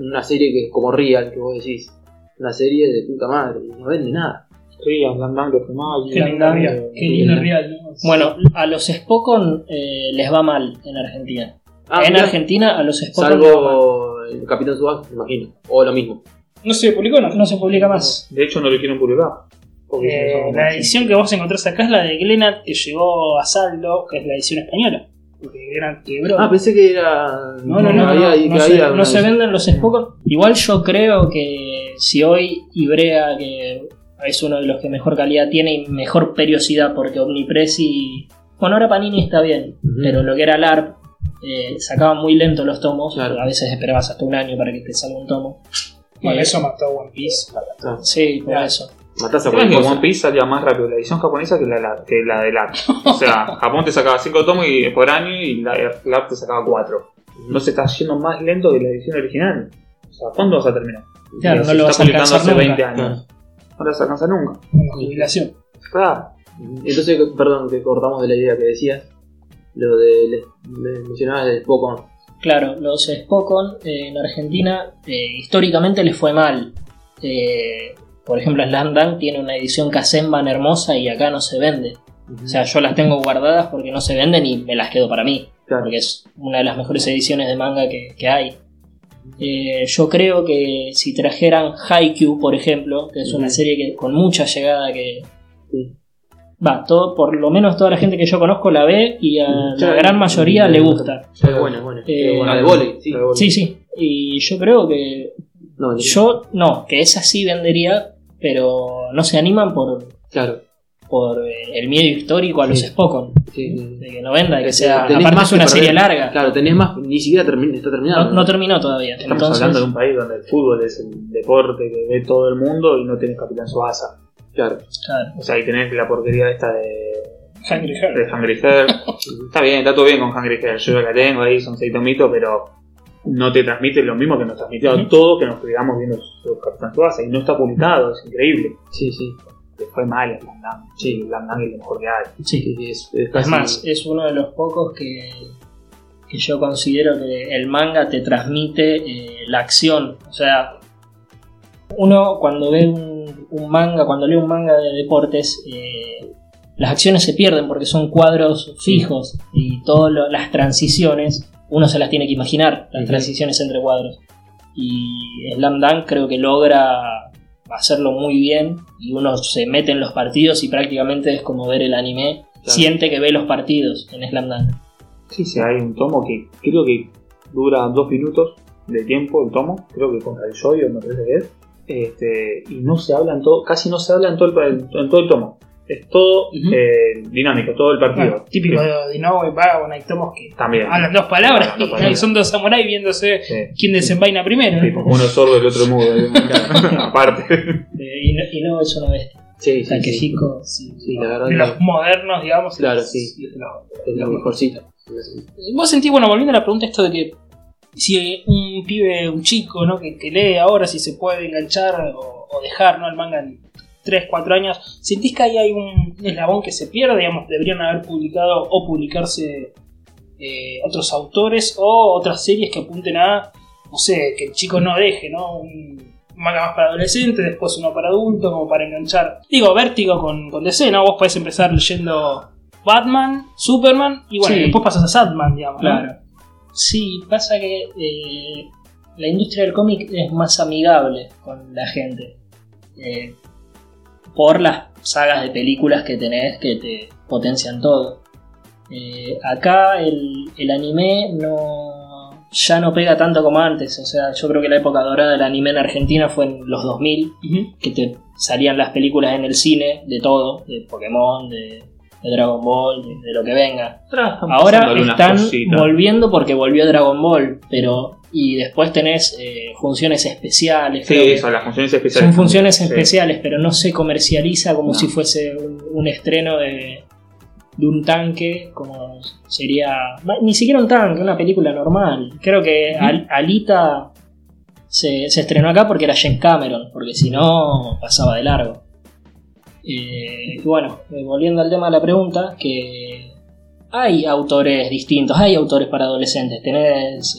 una serie que como Real, que vos decís, una serie de puta madre, no vende nada. Sí, hablando de lindo real. Bueno, a los Spokon eh, les va mal en Argentina. Ah, en Argentina a los Spokon les va mal. Salvo el Capitán Subasa, me imagino. O lo mismo. No se publicó, ¿no? No se publica más. De hecho, no lo quieren publicar. Eh, la edición que vos encontrás acá es la de Glenat que llegó a saldo, que es la edición española. Porque Glenat quebró. Ah, pensé que era. No, no, no, había- no, una- se venden los Spokon. Igual yo creo que si hoy Ibrea, que es uno de los que mejor calidad tiene y mejor periodicidad, porque Omnipress y. Bueno, ahora Panini está bien, pero lo que era LARP eh, sacaban muy lento los tomos. Claro. A veces esperabas hasta un año para que te salga un tomo. Bueno, Eh, eso mató a One Piece. Sí, por Claro. eso. matás a ¿Sabes que cualquier cosa. One Piece salía más rápido la edición japonesa que la, la- que la del arte? O sea, Japón te sacaba 5 tomos y, por año y la, el arte te sacaba 4. No se está yendo más lento que la edición original. O sea, ¿cuándo vas a terminar? Claro, Se no lo está vas a publicando alcanzar hace nunca. 20 años. No lo vas a alcanzar nunca. En la jubilación. Claro. Entonces, perdón, que cortamos de la idea que decías. Lo de. le mencionabas de Pokémon. Claro, los Spokon eh, en Argentina eh, históricamente les fue mal. Eh, por ejemplo, Slam tiene una edición Kazemban hermosa y acá no se vende. O sea, yo las tengo guardadas porque no se venden y me las quedo para mí. Claro. Porque es una de las mejores ediciones de manga que, que hay. Eh, yo creo que si trajeran Haikyuu, por ejemplo, que es una serie que con mucha llegada que... Va, todo, por lo menos toda la gente que yo conozco la ve y a Sí. la gran mayoría le gusta. Es buena, es buena. Eh, buena. de volei, sí. Sí, sí. Y yo creo que No, yo, no, que esa sí vendería, pero no se animan por, Claro. Por eh, el miedo histórico a los Sí. Spokon. Sí, sí. De que no venda, de que sea. tenés Aparte más es una perder. serie larga. Claro, tenés más. Ni siquiera termi- está terminado. No, no terminó todavía. Estamos Entonces, hablando de un país donde el fútbol es el deporte que ve todo el mundo y no tenés Capitán Suasa. Claro. claro. O sea, ahí tenés la porquería esta de, Hungry Heart. de Hungry Heart. está bien, está todo bien con Hungry Heart. Yo la tengo ahí, son seis tomitos, pero no te transmite lo mismo que nos transmitió a todos que nos cuidamos viendo su Capitán Suasa. Y no está publicado, es increíble. Sí, sí. Le fue mal a Slam Dunk. Sí, Slam Dunk es lo mejor que hay. Sí. Es, más, es uno de los pocos que, que yo considero que el manga te transmite eh, la acción. O sea, uno cuando ve un, un manga, cuando lee un manga de deportes, eh, las acciones se pierden porque son cuadros fijos y todas las transiciones uno se las tiene que imaginar, las transiciones entre cuadros. Y Slam Dunk creo que logra hacerlo muy bien y uno se mete en los partidos y prácticamente es como ver el anime, siente que ve los partidos en Slam Dunk. Sí, sí, hay un tomo que creo que dura dos minutos de tiempo el tomo, creo que contra el Yoyo me parece que es. Este, y no se habla en todo, casi no se habla en todo el, en todo el tomo. Es todo eh, dinámico, todo el partido. Bueno, típico de Inoue y Vagabond, hay tomos que También. hablan dos palabras Hablan dos y palabras. son dos samuráis viéndose Sí. quién desenvaina primero. Tipo, uno sordo y el otro mudo. ¿eh? Aparte. Eh, y, no, y no es una bestia. Sí, sí, sí. Sí. Sí, la verdad de los modernos, digamos. Claro, es- sí. es de los- es lo mejorcito. Vos sentís, bueno, volviendo a la pregunta, esto de que si un pibe, un chico, ¿no? Que, que lee ahora, si se puede enganchar o, o dejar, ¿no? El manga en 3, 4 años, ¿sentís que ahí hay un eslabón que se pierde? Digamos, deberían haber publicado o publicarse eh, otros autores o otras series que apunten a, no sé, que el chico no deje, ¿no? Un manga más para adolescentes, después uno para adultos, como para enganchar. Digo, vértigo con, con DC, ¿no? Vos podés empezar leyendo Batman, Superman y bueno, Sí. y después pasas a Sadman, digamos. ¿no? Claro. Sí, pasa que eh, la industria del cómic es más amigable con la gente. Eh, por las sagas de películas que tenés que te potencian todo. Eh, acá el, el anime no ya no pega tanto como antes. O sea, yo creo que la época dorada del anime en Argentina fue en los 2000, Ujú. que te salían las películas en el cine de todo, de Pokémon, de, de Dragon Ball, de- de lo que venga. Ahora están volviendo porque volvió Dragon Ball, pero y después tenés eh, funciones especiales. Sí, eso, las funciones especiales. son funciones especiales, pero no se comercializa como No. si fuese un, un estreno de, de un tanque, como sería ni siquiera un tanque, una película normal. Creo que Alita se, se estrenó acá porque era James Cameron, porque si no pasaba de largo. Eh, y bueno, eh, volviendo al tema de la pregunta, que hay autores distintos, hay autores para adolescentes. Tenés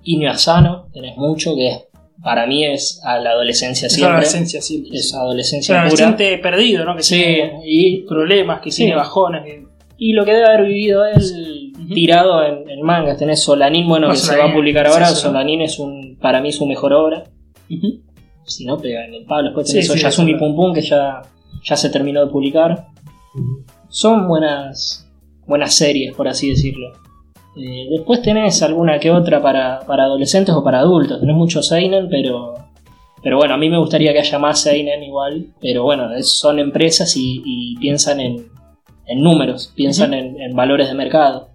eh, Inio Asano, tenés mucho, que es- para mí es a la adolescencia Es siempre. adolescencia siempre. Es Es adolescencia pura. adolescente perdido, ¿no? Que Sí, tiene y, problemas, que Sí. tiene bajones. que- y lo que debe haber vivido él tirado en, en mangas. Tenés Solanín, bueno, que se va a publicar ahora. sí. Solanín es un, para mí su mejor obra. Ujú. Si no, pega en el palo. Después tenés sí, Oyasumi Pum Pum, que ya, ya se terminó de publicar. Son buenas, buenas series, por así decirlo. Eh, después tenés alguna que otra para, para adolescentes o para adultos. Tenés mucho Seinen, pero, pero bueno, a mí me gustaría que haya más Seinen igual. Pero bueno, es- son empresas y, y piensan en, en números, piensan en, en valores de mercado.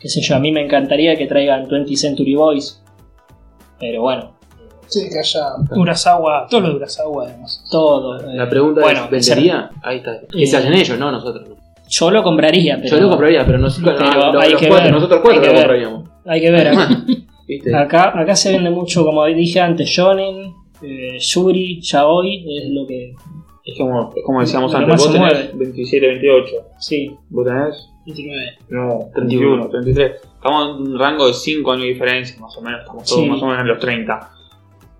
Qué sé yo, a mí me encantaría que traigan 20th Century Boys. Pero bueno, Sí, que haya Urasawa, todo lo de además. todo. eh, La pregunta bueno, es, ¿vendería? Ahí está. Que Eh, se hacen ellos, no nosotros. No. Yo lo compraría, pero Yo lo compraría, pero no Pero lo- hay los que cuatro, ver, nosotros hay cuatro que lo ver. compraríamos. hay que ver. Acá, ¿Viste? acá, acá se vende mucho, como dije antes, Shonen, eh, Yuri, Yaoi, es lo que. Es como, es como decíamos antes, vos tenés mueve. 27, 28. Sí, ¿Vos tenés? 29. No, 31, 33. Estamos en un rango de 5 años de diferencia, más o menos. Estamos todos Sí. más o menos en los 30.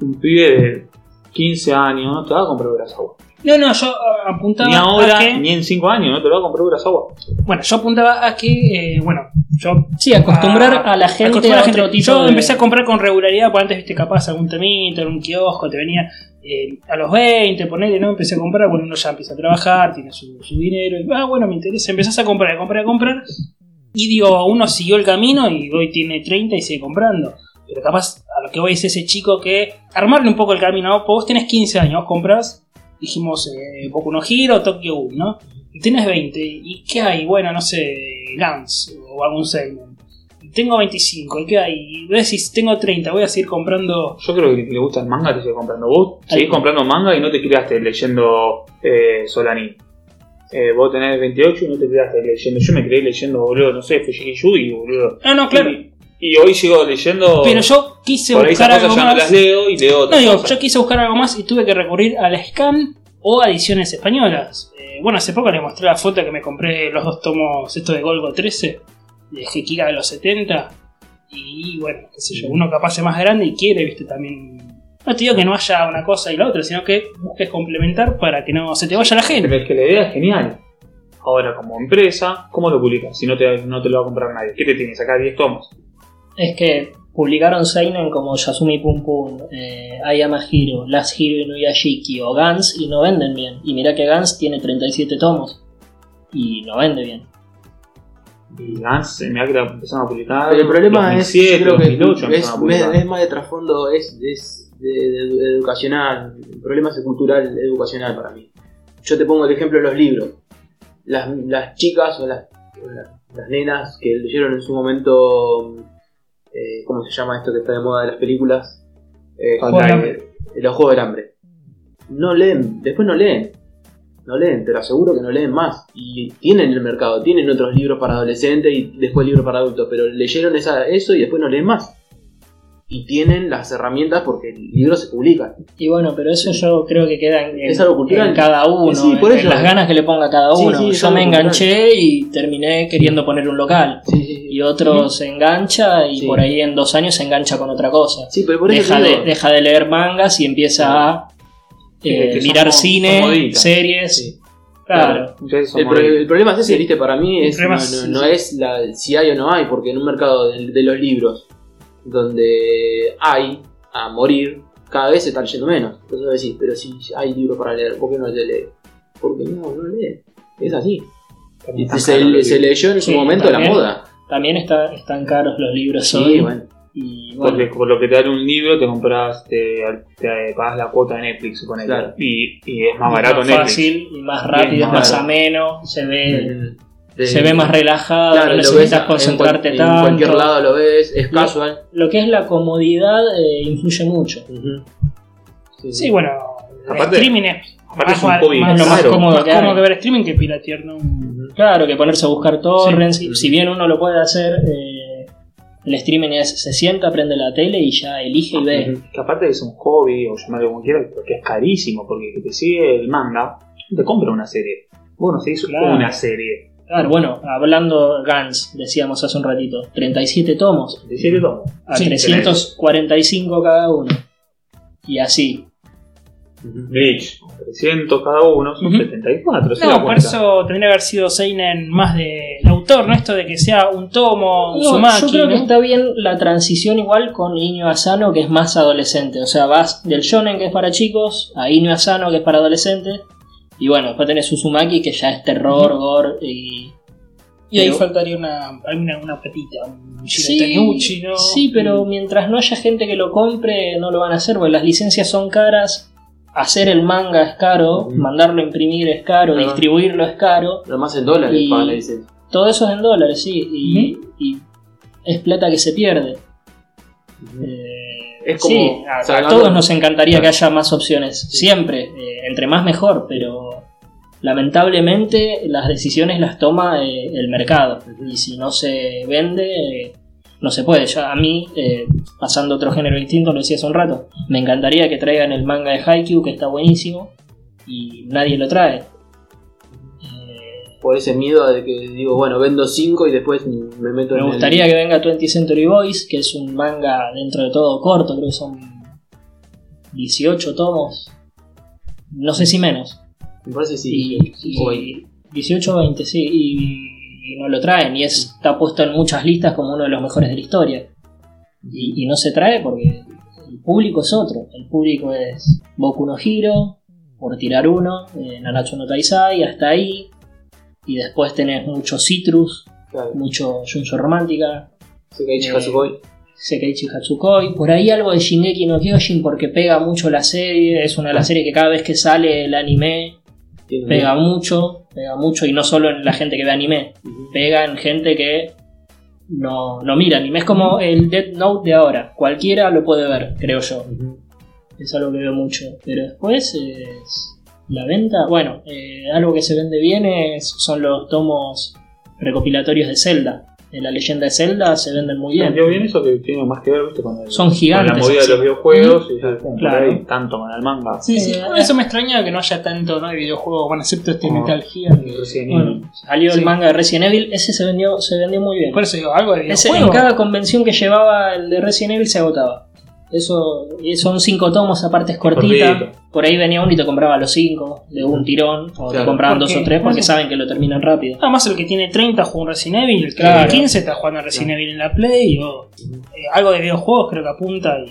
Un pibe de 15 años no te va a comprar Urasawa. No, no, yo apuntaba Ni ahora, a que. ni en 5 años no te va a comprar Urasawa. Bueno, yo apuntaba a que. eh, bueno, yo. sí, acostumbrar a la gente acostumbrar a a la otro gente. tipo Yo de- empecé a comprar con regularidad, porque antes viste capaz algún temito en un kiosco, te venía eh, a los 20, ponele, ¿no? Empecé a comprar cuando uno ya empieza a trabajar, tiene su, su dinero, y ah, bueno, me interesa, empezás a comprar, a comprar, a comprar, y digo, uno siguió el camino y hoy tiene 30 y sigue comprando. Pero capaz a lo que voy es ese chico que armarle un poco el camino, ¿no? Pues vos tenés 15 años, vos comprás, dijimos, eh, Boku no Hero, Tokyo Ghoul, ¿no? Y tenés 20, ¿y qué hay? Bueno, no sé, Gans o algún Seinen. Tengo 25, ¿y qué hay? Y vos decís, tengo 30, voy a seguir comprando. Yo creo que le gusta el manga, te sigue comprando. Vos seguís Ahí. comprando manga y no te criaste leyendo eh, Solanín. Eh, vos tenés 28 y no te criaste leyendo. Yo me crié leyendo, boludo, no sé, Fujiki Yugi, boludo. No, no, claro. Y, y hoy sigo leyendo. Pero yo quise por buscar algo ya no más. las leo y leo No, otras digo, cosas. yo quise buscar algo más y tuve que recurrir a la scan o a ediciones españolas. Eh, bueno, hace poco les mostré la foto que me compré los dos tomos, esto de Golgo 13, de Gekira de los 70. Y bueno, qué sé yo, uno capaz es más grande y quiere, viste, también. No te digo que no haya una cosa y la otra, sino que busques complementar para que no se te vaya la gente. Pero es que la idea es genial. Ahora, como empresa, ¿cómo lo publicas? Si no te, no te lo va a comprar nadie. ¿Qué te tiene? Sacar 10 tomos. Es que publicaron Seinen como Yasumi Pum Pum, eh, Ayama Hiro, Last Hero Inuyashiki o Gans y no venden bien. Y mira que Gans tiene 37 tomos y no vende bien. Y Gans, mira que la empezaron a publicar. Pero el problema es, 2007, yo creo que 2008 es, es más de trasfondo, es, es de, de- de educacional. El problema es cultural, educacional para mí. yo te pongo el ejemplo de los libros. Las, las chicas o las, o las, las nenas que leyeron en su momento, eh, ¿cómo se llama esto que está de moda de las películas? Eh, Juego del hambre. los Juegos del Hambre. No leen, después no leen. No leen, te lo aseguro que no leen más. Y tienen el mercado, tienen otros libros para adolescentes y después libros para adultos, pero leyeron esa, eso y después no leen más. Y tienen las herramientas porque el libro se publica. Y bueno, pero eso yo creo que queda en, Es algo cultural. en cada uno, Sí, por en, eso. en las ganas que le ponga cada uno. sí, yo me cultural. enganché y terminé queriendo poner un local. Sí, sí, sí. Y otro se engancha y Sí. por ahí en dos años se engancha con otra cosa. Sí, pero por eso Deja de, deja de leer mangas y empieza a eh, mirar cine, series. Sí. Claro. Son El, pro- modelos. el problema es ese, viste, para mí es, no, es- no- no es la, si hay o no hay, porque en un mercado de, de los libros, donde hay a morir, cada vez se está leyendo menos. Entonces decís, pero si hay libros para leer, ¿por qué no se lee? Porque no, no lee. Es así. Y Están se, se leyó en su Sí, momento también. la moda. También está, están caros los libros Sí, hoy. bueno. Y bueno, Porque por lo que te dan un libro, te compras, te, te pagas la cuota de Netflix con Claro. y, y es más barato más Netflix. fácil y más rápido, es más más ameno, se ve, De- se ve más relajado, Claro, no necesitas en concentrarte cual- tanto. En cualquier lado lo ves, es casual. Lo que es la comodidad eh, influye mucho. Sí, Sí, bueno, el Aparte- streaming es aparte es un más, hobby más- lo más cómodo más que hay. cómodo que ver streaming que piratear, ¿no? Claro, que ponerse a buscar torrents. Sí. Si bien uno lo puede hacer, eh, el streaming es, se sienta, prende la tele y ya elige y ve. Ujú. Que aparte es un hobby, o llamarlo como quieras, porque es carísimo, porque el que te sigue el manga, te compra una serie. Vos no seguís Claro. una serie. Claro, bueno, hablando Gans, decíamos hace un ratito, 37 tomos, Te sigue todo. a Sí, 345 cada uno. Y así. Bleach, 300 cada uno, son Ujú. 74. ¿sí No, la por cuenta? eso tendría que haber sido Seinen más del autor, ¿no? Esto de que sea un tomo, un No, sumaki, yo creo ¿no? que está bien la transición igual con Inyo Asano, que es más adolescente. O sea, vas del shonen, que es para chicos, a Inyo Asano, que es para adolescentes. Y bueno, después tenés Uzumaki, que ya es terror, gore y... Y ahí pero- faltaría una, una, una patita, un Sí, ¿no? sí, pero mientras no haya gente que lo compre, no lo van a hacer, porque las licencias son caras. Hacer el manga es caro, mandarlo a imprimir es caro, Claro. distribuirlo es caro. Además en dólares Y- pagan la licencia. Todo eso es en dólares, sí, y, y es plata que se pierde. Eh, Es como- sí, a, todos nos encantaría que haya más opciones, siempre, eh, entre más mejor, pero lamentablemente las decisiones las toma eh, el mercado y si no se vende eh, no se puede. Ya a mí, pasando otro género distinto, lo decía hace un rato, me encantaría que traigan el manga de Haikyuu que está buenísimo y nadie lo trae. Por ese miedo de que digo, bueno, vendo 5 y después me meto en Me el- gustaría que venga 20th Century Boys, que es un manga dentro de todo corto, creo que son 18 tomos. No sé si menos. Me parece que sí. Y, y- o 20. 18 o 20, sí. Y, y no lo traen. Y es, está puesto en muchas listas como uno de los mejores de la historia. Y, y no se trae porque el público es otro. El público es Boku no Hiro, por tirar uno, eh, Nanatsu no Taizai, hasta ahí. Y después tenés mucho Citrus, Claro. mucho Junjo Romántica, Sekaiichi Eh, Hatsukoi. Hatsukoi, por ahí algo de Shingeki no Kyojin porque pega mucho la serie, es una de las series que cada vez que sale el anime Tiene pega mucho, pega mucho y no solo en la gente que ve anime, pega en gente que no, no mira anime, es como el Dead Note de ahora, cualquiera lo puede ver, creo yo, Ujú. es algo que veo mucho, pero después es la venta, bueno, eh, algo que se vende bien es- son los tomos recopilatorios de Zelda, de la leyenda de Zelda se venden muy bien. Bien eso que tiene más que ver ¿viste? con, el- Son gigantes, con la movida de los videojuegos y ya, Claro. ahí, tanto con el manga. Sí, sí. Eh, eso me extraña que no haya tanto ¿no? de videojuegos, bueno, excepto este Metal Gear. que- Resident Evil. Bueno, salió Sí. el manga de Resident Evil, ese se vendió, se vendió muy bien. Por eso digo, algo de Ese, en cada convención que llevaba el de Resident Evil se agotaba. Eso son cinco tomos, aparte es cortita. Cortito. Por ahí venía uno y te compraba los cinco de un tirón, o te Claro. compraban dos o tres porque saben que lo terminan rápido. Además, el que tiene 30 juega un Resident Evil, el que Claro. tiene 15 está jugando a Resident Evil en la Play. O, eh, algo de videojuegos creo que apunta y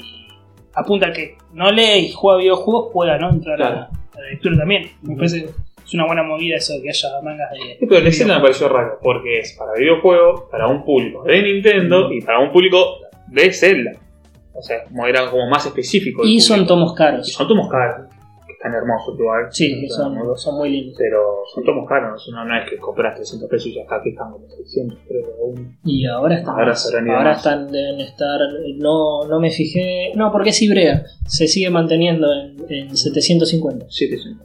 apunta al que no lee y juega videojuegos pueda ¿no? entrar a, Claro. a la lectura también. Me parece es una buena movida eso de que haya mangas de. Sí, pero la escena me pareció raro, porque es para videojuegos, para un público de Nintendo y para un público de Zelda. O sea, como era como más específico. Y son tomos Y caros. son tomos caros. están hermosos igual. Sí, Están son, hermosos. son muy lindos. Pero son tomos caros, no, no es que compras 300 pesos y ya está, aquí están como 600, creo. aún. Y ahora están, Ahora ido ahora más. están, deben estar, no, no me fijé, no, porque es Ibrea, se sigue manteniendo en, en 750. Sí, que son,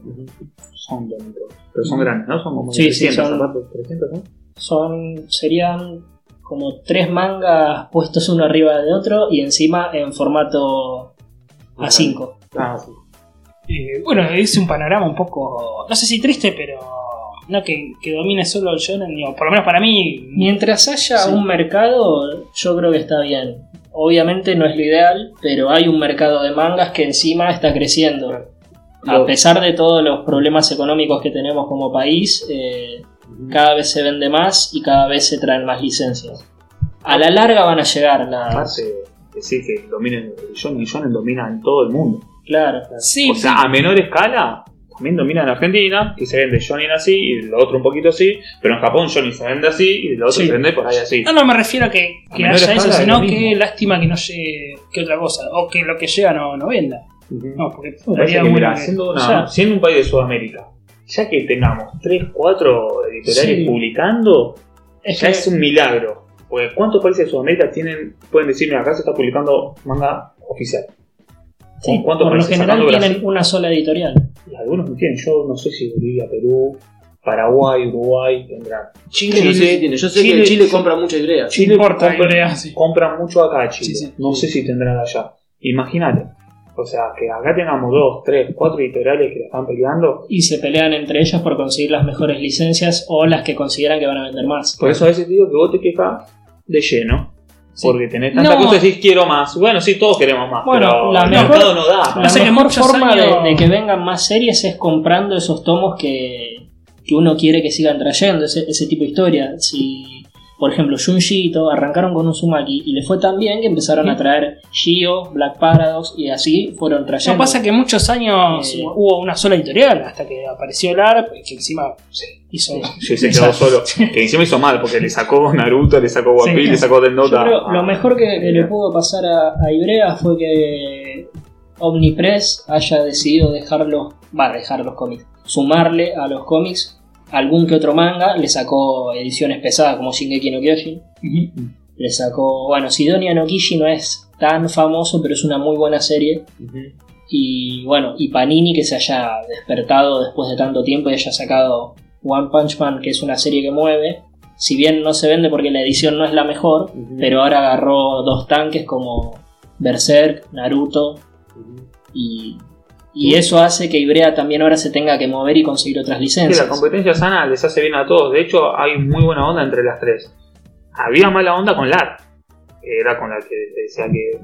son bonitos. Pero son grandes, ¿no? Son como Sí, sí, 300, son- aparte, 300, ¿no? Son, serían como tres mangas puestos uno arriba de otro y encima en formato A5. Ah, sí. Eh, bueno, es un panorama un poco, no sé si triste, pero no que, que domine solo el shonen, digo, por lo menos para mí. Mientras haya Sí. un mercado, yo creo que está bien. Obviamente no es lo ideal, pero hay un mercado de mangas que encima está creciendo. A pesar de todos los problemas económicos que tenemos como país, eh, cada vez se vende más y cada vez se traen más licencias. A la larga van a llegar las... Aparte, decir que dominen el shonen, el shonen domina en todo el mundo. Claro. Sí, o sea, a menor escala, también domina en Argentina, que se vende shonen así y lo otro un poquito así, pero en Japón shonen se vende así y lo otro Sí. se vende por ahí así. No, no me refiero a que, A que menor haya eso, es sino mismo. que lástima que no llegue que otra cosa, o que lo que llega no, no venda. No, porque que, mira, que- siendo, una- o sea, siendo un país de Sudamérica, ya que tengamos 3, 4 editoriales Sí. publicando, Es ya que- es un milagro. Porque ¿cuántos países de Sudamérica tienen, pueden decirme acá se está publicando manga oficial? sí, ¿Cuántos por lo países general sacando tienen Brasil? una sola editorial. Y algunos no tienen, yo no sé si Bolivia, Perú, Paraguay, Uruguay tendrán. Chile, no sé qué tiene. Yo sé Chile- que Chile compra mucha idea. Chile importa, compra, sí. compra mucho acá Chile. Sí, sí. no sé si tendrán allá. Imagínate. O sea, que acá tengamos dos, tres, cuatro editoriales que la están peleando. Y se pelean entre ellas por conseguir las mejores licencias o las que consideran que van a vender más. Por eso a veces digo que vos te quejas de lleno. Porque tenés tanta No. cosa y decís quiero más. Bueno, sí, todos queremos más. Bueno, pero la el mejor- mercado no da. La mejor forma de, que vengan más series es comprando esos tomos que, que uno quiere que sigan trayendo, ese, ese tipo de historia. Si, por ejemplo, Junji arrancaron con Uzumaki y le fue tan bien que empezaron a traer Shio, Black Paradox y así fueron trayendo. No pasa que muchos años Eh, hubo una sola editorial hasta que apareció el ARP, que encima hizo. Sí, se quedó solo. Que encima hizo mal porque le sacó Naruto, le sacó One Sí. Le sacó Death Yo Note. a- creo a- lo mejor que, que le pudo pasar a, a Ibrea fue que Omnipress haya decidido dejarlos, va, dejar los cómics, sumarle a los cómics algún que otro manga, le sacó ediciones pesadas como Shingeki no Kyojin, le sacó, bueno, Sidonia no Kishi no es tan famoso, pero es una muy buena serie, y bueno, y Panini que se haya despertado después de tanto tiempo y haya sacado One Punch Man, que es una serie que mueve, si bien no se vende porque la edición no es la mejor, pero ahora agarró dos tanques como Berserk, Naruto y, y eso hace que Ibrea también ahora se tenga que mover y conseguir otras Sí, licencias. la competencia sana les hace bien a todos. De hecho, hay muy buena onda entre las tres. Había mala onda con Lar, que era con la que decía que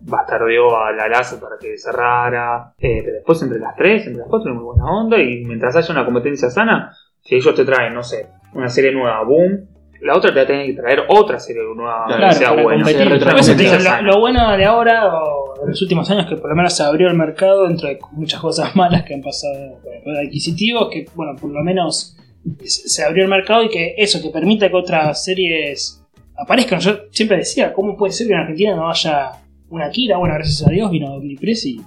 bastardeó a la Lazo para que cerrara. Eh, pero después, entre las tres, entre las cuatro, hay muy buena onda. Y mientras haya una competencia sana, si ellos te traen, no sé, una serie nueva, boom, la otra te va a tener que traer otra serie nueva Claro, que sea buena. Por Por lo, bueno de ahora, o de los últimos años, que por lo menos se abrió el mercado dentro de muchas cosas malas que han pasado con el poder adquisitivo, que bueno, por lo menos se abrió el mercado y que eso, que permita que otras series aparezcan. Yo siempre decía, ¿cómo puede ser que en Argentina no haya una Kira? Bueno, gracias a Dios vino Omnipress y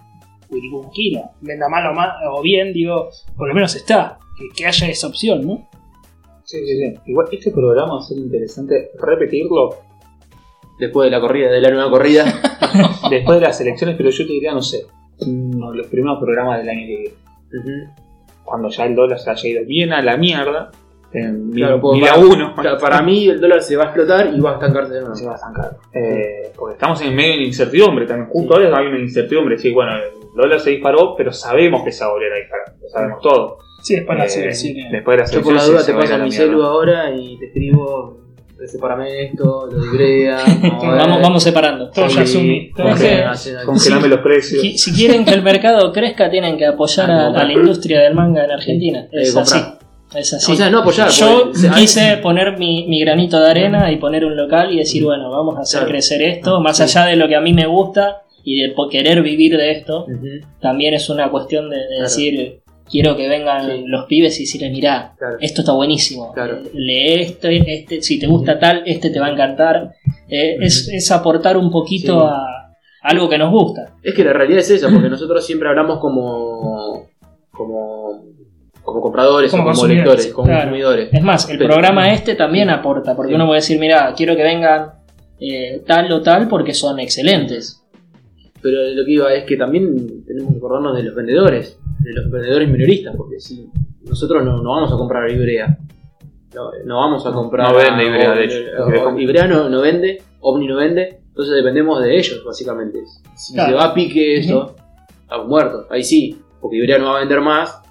publicó una Kira. Venda mal o, mal o bien, digo, por lo menos está, que, que haya esa opción, ¿no? Sí, sí, sí. Igual este programa va a ser interesante repetirlo Después de la corrida, de la nueva corrida. después de las elecciones, pero yo te diría, no sé, uno de los primeros programas del año que viene. Cuando ya el dólar se haya ido bien a la mierda, en Claro, mil a uno, Claro, para mí el dólar se va a explotar y va a estancarse de nuevo. se va a estancar. Eh, porque estamos en medio de una incertidumbre también. Justo ahora hay una incertidumbre. Sí, bueno, el dólar se disparó, pero sabemos que se va a volver a disparar. Lo sabemos todo. Sí, después de las Eh, elecciones. después de las Yo por la duda te paso a la mi celu ahora y te escribo, sepárame esto, lo de Ibrea. Vamos, vamos separando. Todo ya Congelame, Sí. los precios. Si, si quieren que el mercado crezca, tienen que apoyar a, a la industria del manga en Argentina. Eh, Es comprar. así. Es así. O sea, no apoyar. Yo porque quise poner mi, mi granito de arena y poner un local y decir, bueno, vamos a hacer Claro. crecer esto, más allá de lo que a mí me gusta y de querer vivir de esto, también es una cuestión de, de Claro. decir, quiero que vengan Sí. los pibes y decirles, mirá, Claro. esto está buenísimo, Claro. Eh, lee este, este, si te gusta tal, este te va a encantar. Eh, es, es aportar un poquito Sí. a, algo que nos gusta. Es que la realidad es esa, porque nosotros siempre hablamos como. como. como compradores Como o como consumidores, lectores, como claro. consumidores. Es más, el Pero- programa este también aporta, porque Sí. uno puede decir, mira, quiero que vengan eh, tal o tal porque son excelentes. Pero lo que iba es que también tenemos que acordarnos de los vendedores, de los vendedores minoristas, porque si nosotros no, no vamos a comprar Ibrea, no, no vamos a comprar. no vende Ibrea, de hecho. Ibrea no, no vende, Omni no vende, entonces dependemos de ellos, básicamente. Si Claro. se va a pique esto, estamos muertos, ahí sí, porque Ibrea no va a vender más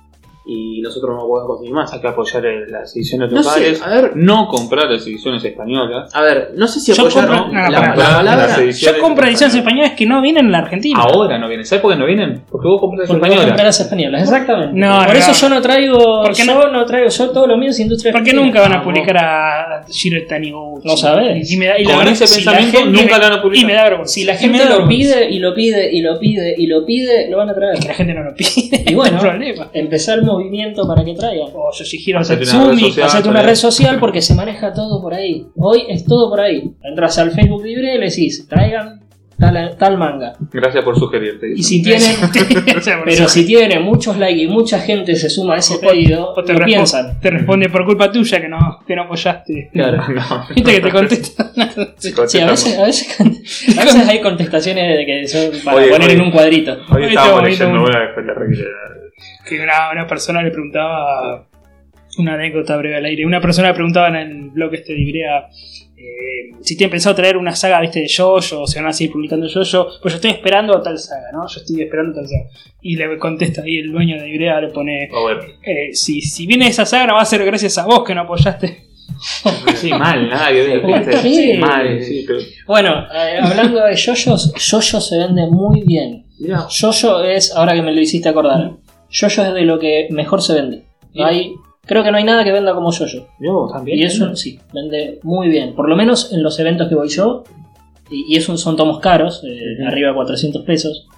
y nosotros no podemos conseguir más. Hay que apoyar eh, las ediciones No sé, locales. a ver, No comprar las ediciones españolas. a ver, no sé si Yo apoyar compro- no, la, no, la. Las palabra. ediciones Yo compro ediciones españolas. españolas que no vienen en la Argentina. Ahora no vienen. ¿Sabes por qué no vienen? Porque vos compras las Porque vos españolas. las españolas, exactamente. No, Por no, eso no. yo no traigo, ¿Por qué yo no? traigo, yo todo lo mío es industria ¿Por qué argentina. nunca van a No, publicar a Giro Taniguchi? No sabés. Y, me da- y la Con verdad, ese si la pensamiento gente- nunca lo van a publicar. Y me da vergüenza. Si la Y me gente da lo vergüenza. pide y lo pide y lo pide y lo pide, lo van a traer. Es que la gente no lo pide. Y bueno, no hay problema. empezar el movimiento para que traigan. O Tatsumi. red social. Hacete una red social porque se maneja todo por ahí. Hoy es todo por ahí. Entras al Facebook libre y le decís, traigan tal, tal manga. Gracias por sugerirte. Y si tienen, pero si tiene muchos likes y mucha gente se suma a ese O- pedido, o te, lo respo- piensan. te responde por culpa tuya que no, que no apoyaste. Claro. No. Viste que te contesta. Sí, a veces, a veces, a veces hay contestaciones de que son para Oye, poner oye. en un cuadrito. Hoy estábamos leyendo un- una después la requerida. que una, una persona le preguntaba una anécdota breve al aire. Una persona le preguntaba en el blog este de Ibrea eh, si tienen pensado traer una saga viste de Jojo o si van a seguir publicando Jojo. Pues yo estoy esperando tal saga, ¿no? Yo estoy esperando tal saga. Y le contesta ahí el dueño de Ibrea, le pone. A ver. eh, si, si viene esa saga, no va a ser gracias a vos que no apoyaste. Sí, mal, nada que. Mal, sí, pero. Bueno, eh, hablando de yoyos, yoyo se vende muy bien. Yoyo es, ahora que me lo hiciste acordar, yoyo es de lo que mejor se vende. No hay, creo que no hay nada que venda como yoyo. Yo también. Y eso sí, vende muy bien. Por lo menos en los eventos que voy yo. Y, y esos son tomos caros, eh, arriba de 400 pesos.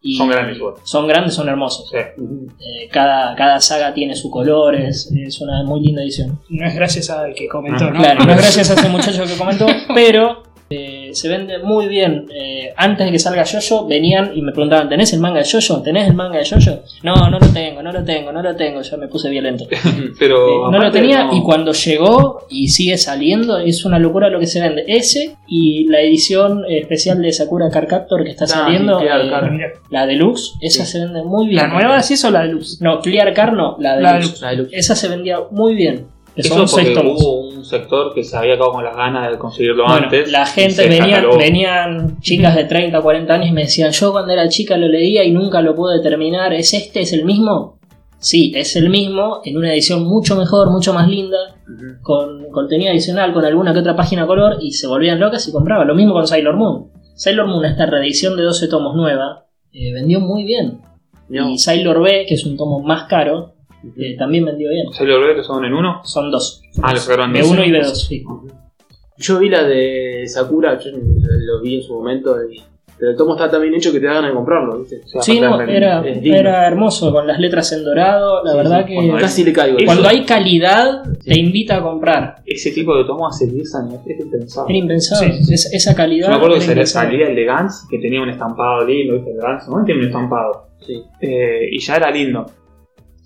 Y Son grandes igual. Son grandes, son hermosos. Sí. Eh, cada, cada saga tiene su color, es, es una muy linda edición. No es gracias al que comentó, Ah, ¿no? Claro, no es gracias a ese muchacho que comentó, pero eh, se vende muy bien. Eh, antes de que salga Yoyo, venían y me preguntaban: ¿Tenés el manga de Yoyo? ¿Tenés el manga de Yoyo? No, no lo tengo, no lo tengo, no lo tengo. Ya me puse violento. Eh, Pero. no lo tenía no- y cuando llegó y sigue saliendo, es una locura lo que se vende. Ese y la edición eh, especial de Sakura Card Captor que está Ah, saliendo, eh. Mira, la deluxe, esa Sí. se vende muy bien. ¿La nueva sí o la de luz? No, Clear Card no, la La deluxe. la de Lux. Esa se vendía muy bien. Eso porque hubo un sector que se había acabado con las ganas de conseguirlo Bueno, antes. la gente se venían, chicas de 30, 40 años y me decían, yo cuando era chica lo leía y nunca lo pude terminar, ¿es este? ¿Es el mismo? Sí, es el mismo, en una edición mucho mejor, mucho más linda, con contenido adicional, con alguna que otra página color, y se volvían locas y compraban. Lo mismo con Sailor Moon. Sailor Moon, esta reedición de 12 tomos nueva, eh, vendió muy bien. No. Y Sailor B, que es un tomo más caro, eh, también vendió bien. ¿Sailor que son en uno? Son dos. Ah, los sacaron en B1 y dos. B2, sí. Yo vi la de Sakura, yo lo vi en su momento, y- pero el tomo está tan bien hecho que te da ganas de comprarlo, ¿viste? O sea, Sí, no, era, era hermoso, con las letras en dorado, la Sí, verdad sí, que cuando hay- Casi le caigo. cuando hay calidad te invita a comprar. Ese tipo de tomo hace 10 años. Es impensable. Era impensable, Sí, sí, sí. Es- esa calidad. Yo me acuerdo que salía, impensable. salía el de Gans, que tenía un estampado lindo, ¿viste? El de Gans, no tiene un estampado. Sí. Eh, y ya era lindo.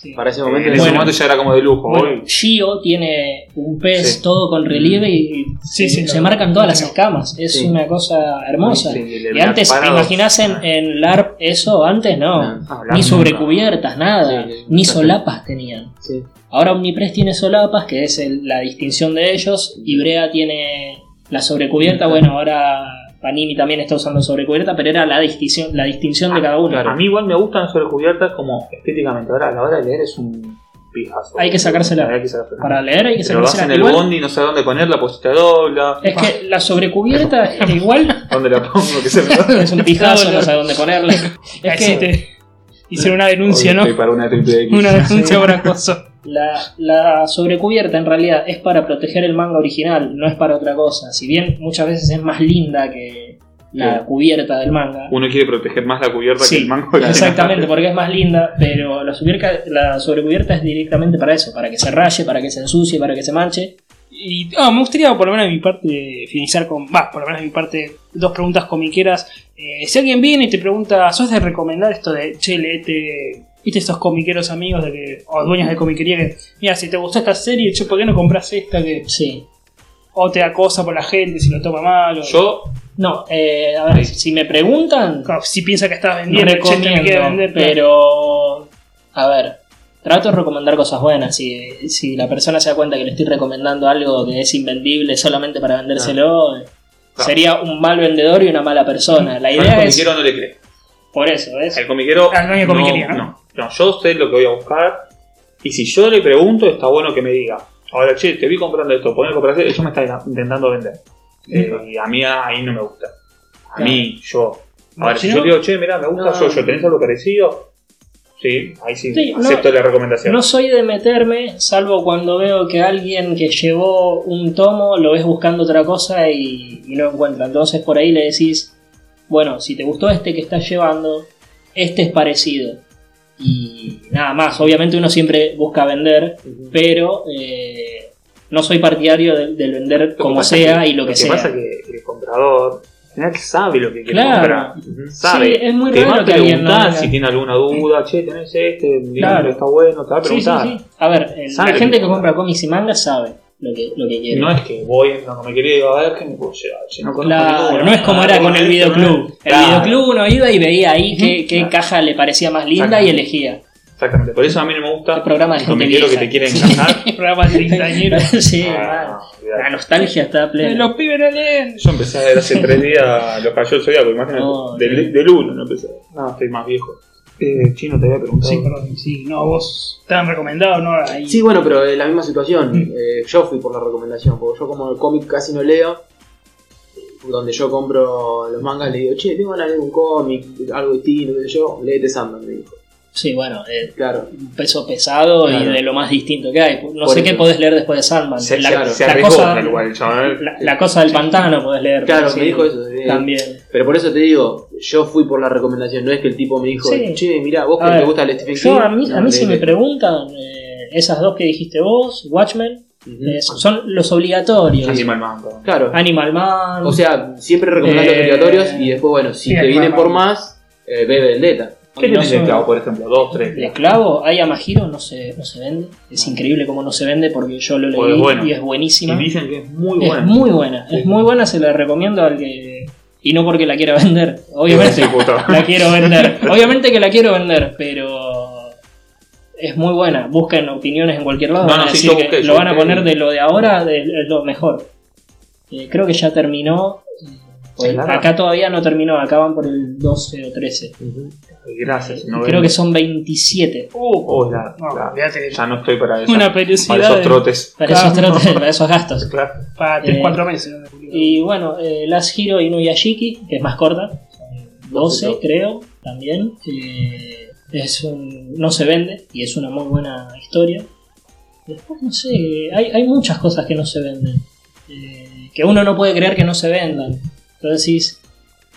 Sí. Para ese Eh, momento en ese Bueno. momento ya era como de lujo. Bueno, Shio tiene un pez Sí. todo con relieve y Sí, se, sí, se lo- marcan todas las escamas. Es Sí. una cosa hermosa. Y antes, ¿te parados. imaginás en, en LARP eso? Antes no. No, Ah, Ni sobrecubiertas, nada. Sí, sí. Ni solapas tenían. Sí. Ahora Omnipress tiene solapas, que es el- la distinción de ellos. Y Brea tiene la sobrecubierta. Bueno, ahora Panini también está usando sobrecubierta, pero era la distinción, la distinción de cada uno. A mí igual me gustan sobrecubiertas como estéticamente. Ahora a la hora de leer es un pijazo. Hay que sacársela. Hay que sacársela. Para leer hay que Te lo vas en sacársela. el Igual, bondi y no sabes dónde ponerla, pues te dobla. es que la sobrecubierta es igual ¿Dónde la pongo? Que se me es un pijazo, no sabe dónde ponerla. Es que te hicieron una denuncia, ¿no? Estoy para una triple X. Una denuncia por acoso. La, la sobrecubierta en realidad es para proteger el manga original, no es para otra cosa. Si bien muchas veces es más linda que la Sí. cubierta del manga. Uno quiere proteger más la cubierta Sí, que el mango. Exactamente, porque es más linda, pero la, sobrecubierta, la sobrecubierta es directamente para eso, para que se raye, para que se ensucie, para que se manche. Y ah, me gustaría, por lo menos de mi parte, finalizar con. Va, por lo menos de mi parte, dos preguntas comiqueras. Eh, si alguien viene y te pregunta, ¿sos de recomendar esto de, che, leete, viste estos comiqueros amigos de que, o dueños de comiquería que, mira, si te gustó esta serie, che, ¿por qué no compras esta que Sí. o te acosa por la gente si lo toma mal? O, Yo, No, eh, a ver, si me preguntan, Claro, si piensa que estás vendiendo, che, recomiendo, vender, claro. pero a ver, trato de recomendar cosas buenas. Si, si la persona se da cuenta que le estoy recomendando algo que es invendible solamente para vendérselo, eh, Claro. sería un mal vendedor y una mala persona. La idea es comiquero no le creo. por eso, ¿ves? El comiquero. Al dueño de comiquería, ¿no? No, yo sé lo que voy a buscar. Y si yo le pregunto, está bueno que me diga. Ahora, che, te vi comprando esto, poner comprar esto, eso me está intentando vender. Eh, y a mí ahí no me gusta. A Claro. mí, yo. Ahora, Si no- yo digo, che, mira, me gusta No. yo, yo, ¿tenés algo parecido? Sí, ahí sí, Sí, no- acepto la recomendación. No soy de meterme, salvo cuando veo que alguien que llevó un tomo lo ves buscando otra cosa y, y no encuentra. Entonces por ahí le decís, bueno, si te gustó este que estás llevando, este es parecido. Y nada más, obviamente uno siempre busca vender, pero eh, no soy partidario de- del vender Lo que como sea que- y lo que, sea. pasa es que el comprador al final sabe lo que quiere Claro. comprar. Sabe. Sí, es muy te raro va a que alguien no preguntar si tiene alguna duda, che, tenés este, Claro. que está bueno, te va a Sí, sí, preguntar. sí. A ver, el- la lo gente que que compra. compra cómics y mangas sabe lo que, lo que quiere. No es que voy, no me quería ir a ver, que me puedo llevar. Si no Claro, ninguno. no es como era con el videoclub. ¿no? El Claro. videoclub uno iba y veía ahí qué, qué Claro. caja le parecía más linda y elegía. Exactamente, por eso a mí no me gusta. El programa de los gente comiqueros que te quieren Sí. encajar. programa de treintañeros. sí, Ah, no, la nostalgia está plena. Los pibes no leen. Yo empecé a ver hace tres días los cayó el zodiaco, imagínate. No, del, sí. del uno no empecé. No, estoy más viejo. Eh, chino, te había preguntado. Sí, perdón, sí, no, vos te han recomendado, ¿no? Ahí. Sí, bueno, pero en la misma situación. Mm. eh, yo fui por la recomendación, porque yo como el cómic casi no leo, donde yo compro los mangas, le digo, che, tengo ganas de leer un cómic, algo distinto, qué sé yo, léete Sandman, me dijo. Sí, bueno, eh, Claro. un peso pesado y de lo más distinto que hay. No Por sé eso. qué podés leer después de Sandman. Se, la, se, se la arriesgó cosa, igual la, la cosa del pantano podés leer. Claro, sí, me dijo eso. También. Pero por eso te digo, yo fui por la recomendación, no es que el tipo me dijo, Sí. che, mirá, vos A que te gusta el Stephen King. Yo, a mí, no, a mí si me preguntan, eh, esas dos que dijiste vos, Watchmen, eh, son los obligatorios. Animal Man. Claro. Animal Man. O sea, siempre recomendando Eh, obligatorios y después, bueno, si sí, te vienen por más, eh, ve Vendetta. ¿Qué no tenés de son- clavo, por ejemplo? Dos, tres. de clavo, hay Amahiro, no se, no se vende. Es increíble cómo no se vende porque yo lo Pues leí bueno. y es buenísima. Y dicen que es muy es buena. muy buena, Sí. es muy buena, se la recomiendo al que. Y no porque la quiera vender, obviamente la quiero vender. Obviamente que la quiero vender, pero es muy buena. Busquen opiniones en cualquier lado. No, van a no, sí, decir yo que busqué, yo lo van a poner de lo de ahora, de, es lo mejor. Eh, creo que ya terminó. Pues claro. acá todavía no terminó, acaban por el 12 o 13. Gracias. no creo ven. que son 27. Uh, Oh, la- no, la- ya no estoy para eso. Una para periodicidad esos de- trotes. Para, Claro. esos, trotes, para esos gastos. Claro. para 3-4 Eh, meses. Y bueno, eh, Last Hero Inuyashiki, que es más corta, son 12 creo, también. Eh, es un- no se vende y es una muy buena historia. Después no sé, hay, hay muchas cosas que no se venden. eh, que uno no puede creer que no se vendan. Entonces decís,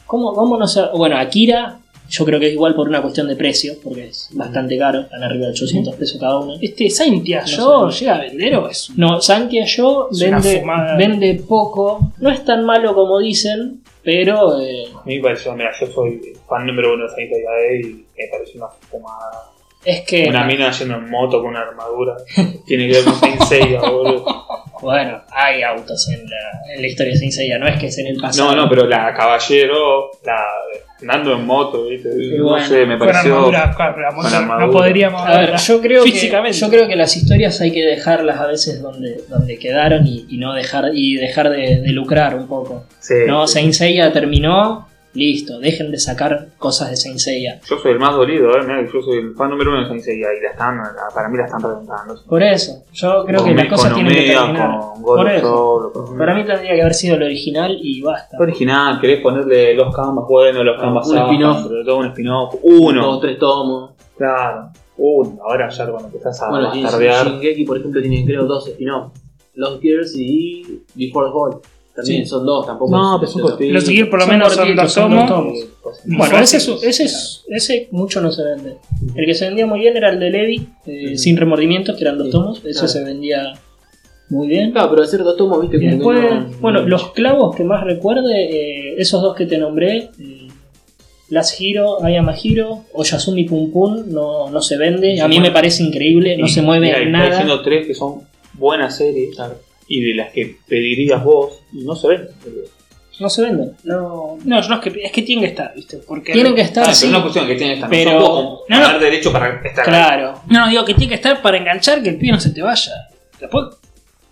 ¿cómo, cómo no se.? Bueno, Akira, yo creo que es igual por una cuestión de precio, porque es bastante caro, están arriba de 800 pesos cada uno. Este Saintia No yo sé. llega a vender o es No, Santia Yo Es vende, vende poco. No es tan malo como dicen, pero eh, A mí me pareció, mira, yo soy fan número uno de Sanita Yae y me pareció una fumada. Es que. Una mina yendo en moto con una armadura. Tiene que ver con Saint Seiya, boludo. Bueno, hay autos en la, en la historia de Saint Seiya, no es que es en el pasado. No, no, pero la caballero, la andando en moto, ¿viste? no sé, me con pareció. armadura, claro, la moto con armadura. no podríamos A ver, yo creo, que, yo creo que las historias hay que dejarlas a veces donde, donde quedaron y, y no dejar y dejar de, de lucrar un poco. Sí, No, sí. Saint Seiya terminó, listo, dejen de sacar cosas de Saint Seiya. Yo soy el más dolido, ¿eh? Mirá, yo soy el fan número uno de Saint Seiya y la están, la- para mí la están reventando. Por eso, yo creo que las cosas tienen que terminar. Con God Por eso. Soul, con- Para mí tendría que haber sido el original y basta. original, querés ponerle los canvas buenos, los canvas un spin-off. todo un spin-off. Uno, Dos, tres tomos. claro. Uno, ahora ya cuando empezás a Bueno, Shin- bastardear. Shingeki, por ejemplo, tiene creo dos spin-off. Lost Gears y Before the Fall. También Sí. son dos, tampoco. No, pero son es- cortitos. Lo seguir por lo Son menos son dos son dos tomos. tomos. Bueno, ese, es- ese, es- ese mucho no se vende. El que se vendía muy bien era el de Levi, eh, sin remordimientos, que eran dos tomos. Ese claro. se vendía Muy bien. Claro, pero hacer dos tomos, viste, después, no- bueno, los clavos que más recuerde, eh, esos dos que te nombré, eh, Last Hero, Ayama Hero, Oyasumi Pum Pum, no, no se vende. A mí me parece increíble, no se mueve mira, nada. diciendo tres que son buenas series y de las que pedirías vos y no se ven. No se venden. No. No, no, es que, es que tienen que estar, ¿viste? Porque Tienen que estar, Ah, sí. pero no es cuestión que tienen que estar. Pero- No puedo No, no. derecho para estar ahí. Claro. No, no, digo que tiene que estar para enganchar que el pibe no se te vaya. Después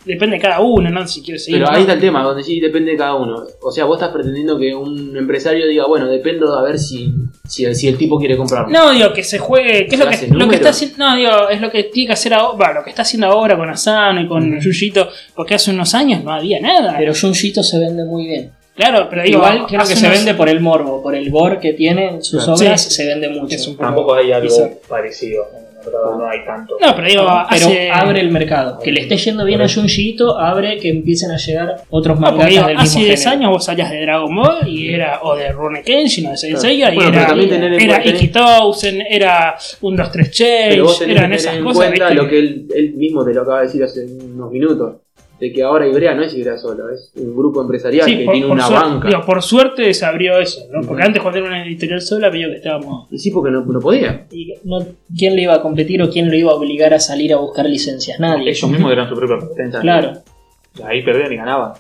depende de cada uno, ¿no? Si quieres seguir. Pero ¿no? ahí está el tema, donde sí depende de cada uno. O sea, vos estás pretendiendo que un empresario diga, bueno, dependo de a ver si, si, si el tipo quiere comprarlo. No, digo que se juegue. ¿Qué es ¿Se lo que, lo que está haciendo? No, digo, es lo que tiene que hacer ahora. bueno, lo que está haciendo ahora con Asano y con Yuyito. Porque hace unos años no había nada. Pero Junjito se vende muy bien. claro, pero digo, Igual creo que se unos- vende por el morbo, por el gore que tiene en sus Claro. obras, Sí. se vende mucho. Es un poco- Tampoco hay algo Quizá. parecido. Verdad no hay tanto. No, pero digo, Pero hace. abre el mercado. Que le esté yendo bien a Junjiito, abre que empiecen a llegar otros mangakas digo, del hace mismo 10 género. años vos salías de Dragon Ball y era o de Rune Kenshin o de Saint Seiya y Bueno, era, también tener en era cuenta- Ikitousen, era un 2 3 Pero vos Change, tenés que eran esas en cosas. cuenta ¿viste? lo que él, él mismo te lo acaba de decir hace unos minutos. De que ahora Ibrea no es Ibrea solo, es un grupo empresarial Sí, que por, tiene por una suerte, banca. digo, por suerte se abrió eso, ¿no? Porque antes cuando era una editorial sola veía que estábamos. Y sí, porque no, no podía. Y no- ¿Quién le iba a competir o quién lo iba a obligar a salir a buscar licencias? Nadie. Ellos mismos eran su propia competencia. Claro, Ahí perdían y ganaban.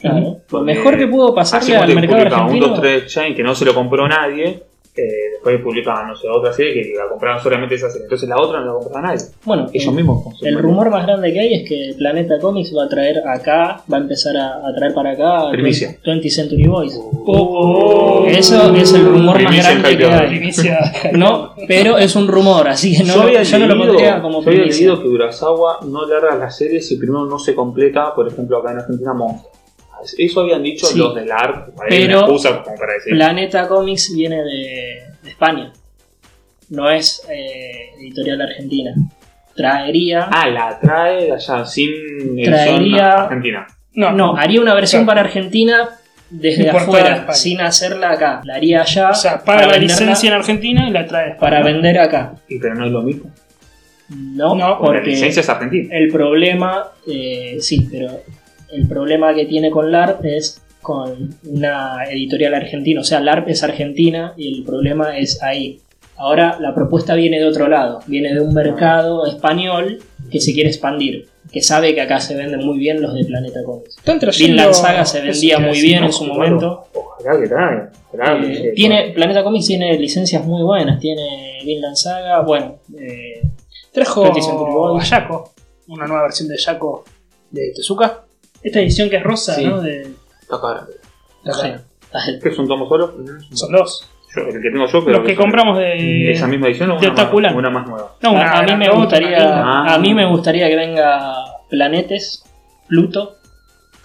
claro. Lo mejor que pudo pasarle al mercado publicaba un argentino. 2-3 Chain que no se lo compró nadie. Eh, después publicaban, no sé, otra serie que la compraban solamente esa serie. Entonces la otra no la compraba nadie. Bueno, Ellos el- mismos. El rumor más grande que hay es que Planeta Comics va a traer acá, va a empezar a, a traer para acá Primicia. 20th Century Boys. Oh, Eso es el rumor Primicia más grande que hay. Primicia. No, pero es un rumor, así que no, yo, había yo no lo leído- pondría como yo había leído que Urasawa no larga las series si primero no se completa, por ejemplo, acá en Argentina, Monster. Eso habían dicho Sí. los del ARC, Pero- una excusa como para decir. Planeta Comics viene de, de España, no es eh, editorial argentina. Traería, Ah, la trae de allá, sin edición Traería- argentina. No, no, haría una versión Claro. para Argentina desde afuera, España. sin hacerla acá. La haría allá O sea, paga la licencia en Argentina y la trae para vender acá. Y pero no es lo mismo. No, No, Porque la licencia es argentina. el problema, eh, sí, pero el problema que tiene con LARP es con una editorial argentina. O sea, LARP es argentina y el problema es ahí. Ahora la propuesta viene de otro lado, viene de un mercado español que se quiere expandir, que sabe que acá se venden muy bien los de Planeta Comics. Vinland Saga se vendía muy bien ¿no? en su Bueno, momento. Ojalá que ojalá Eh, tiene, Planeta Comics tiene licencias muy buenas, tiene Vinland Saga, bueno, eh, Trajo 20th Century Boys. a Yako, una nueva versión de Yako de Tezuka. Esta edición que es rosa, Sí. ¿no? De, Está cara. no sé. ¿Qué es un tomo solo? son dos. Yo, el que tengo yo, pero. Los que compramos de. ¿Esa misma edición o de una, más, Otakulan. una más nueva? No, a, a mí me gustaría, linda. a mí me gustaría que venga Planetes, Pluto,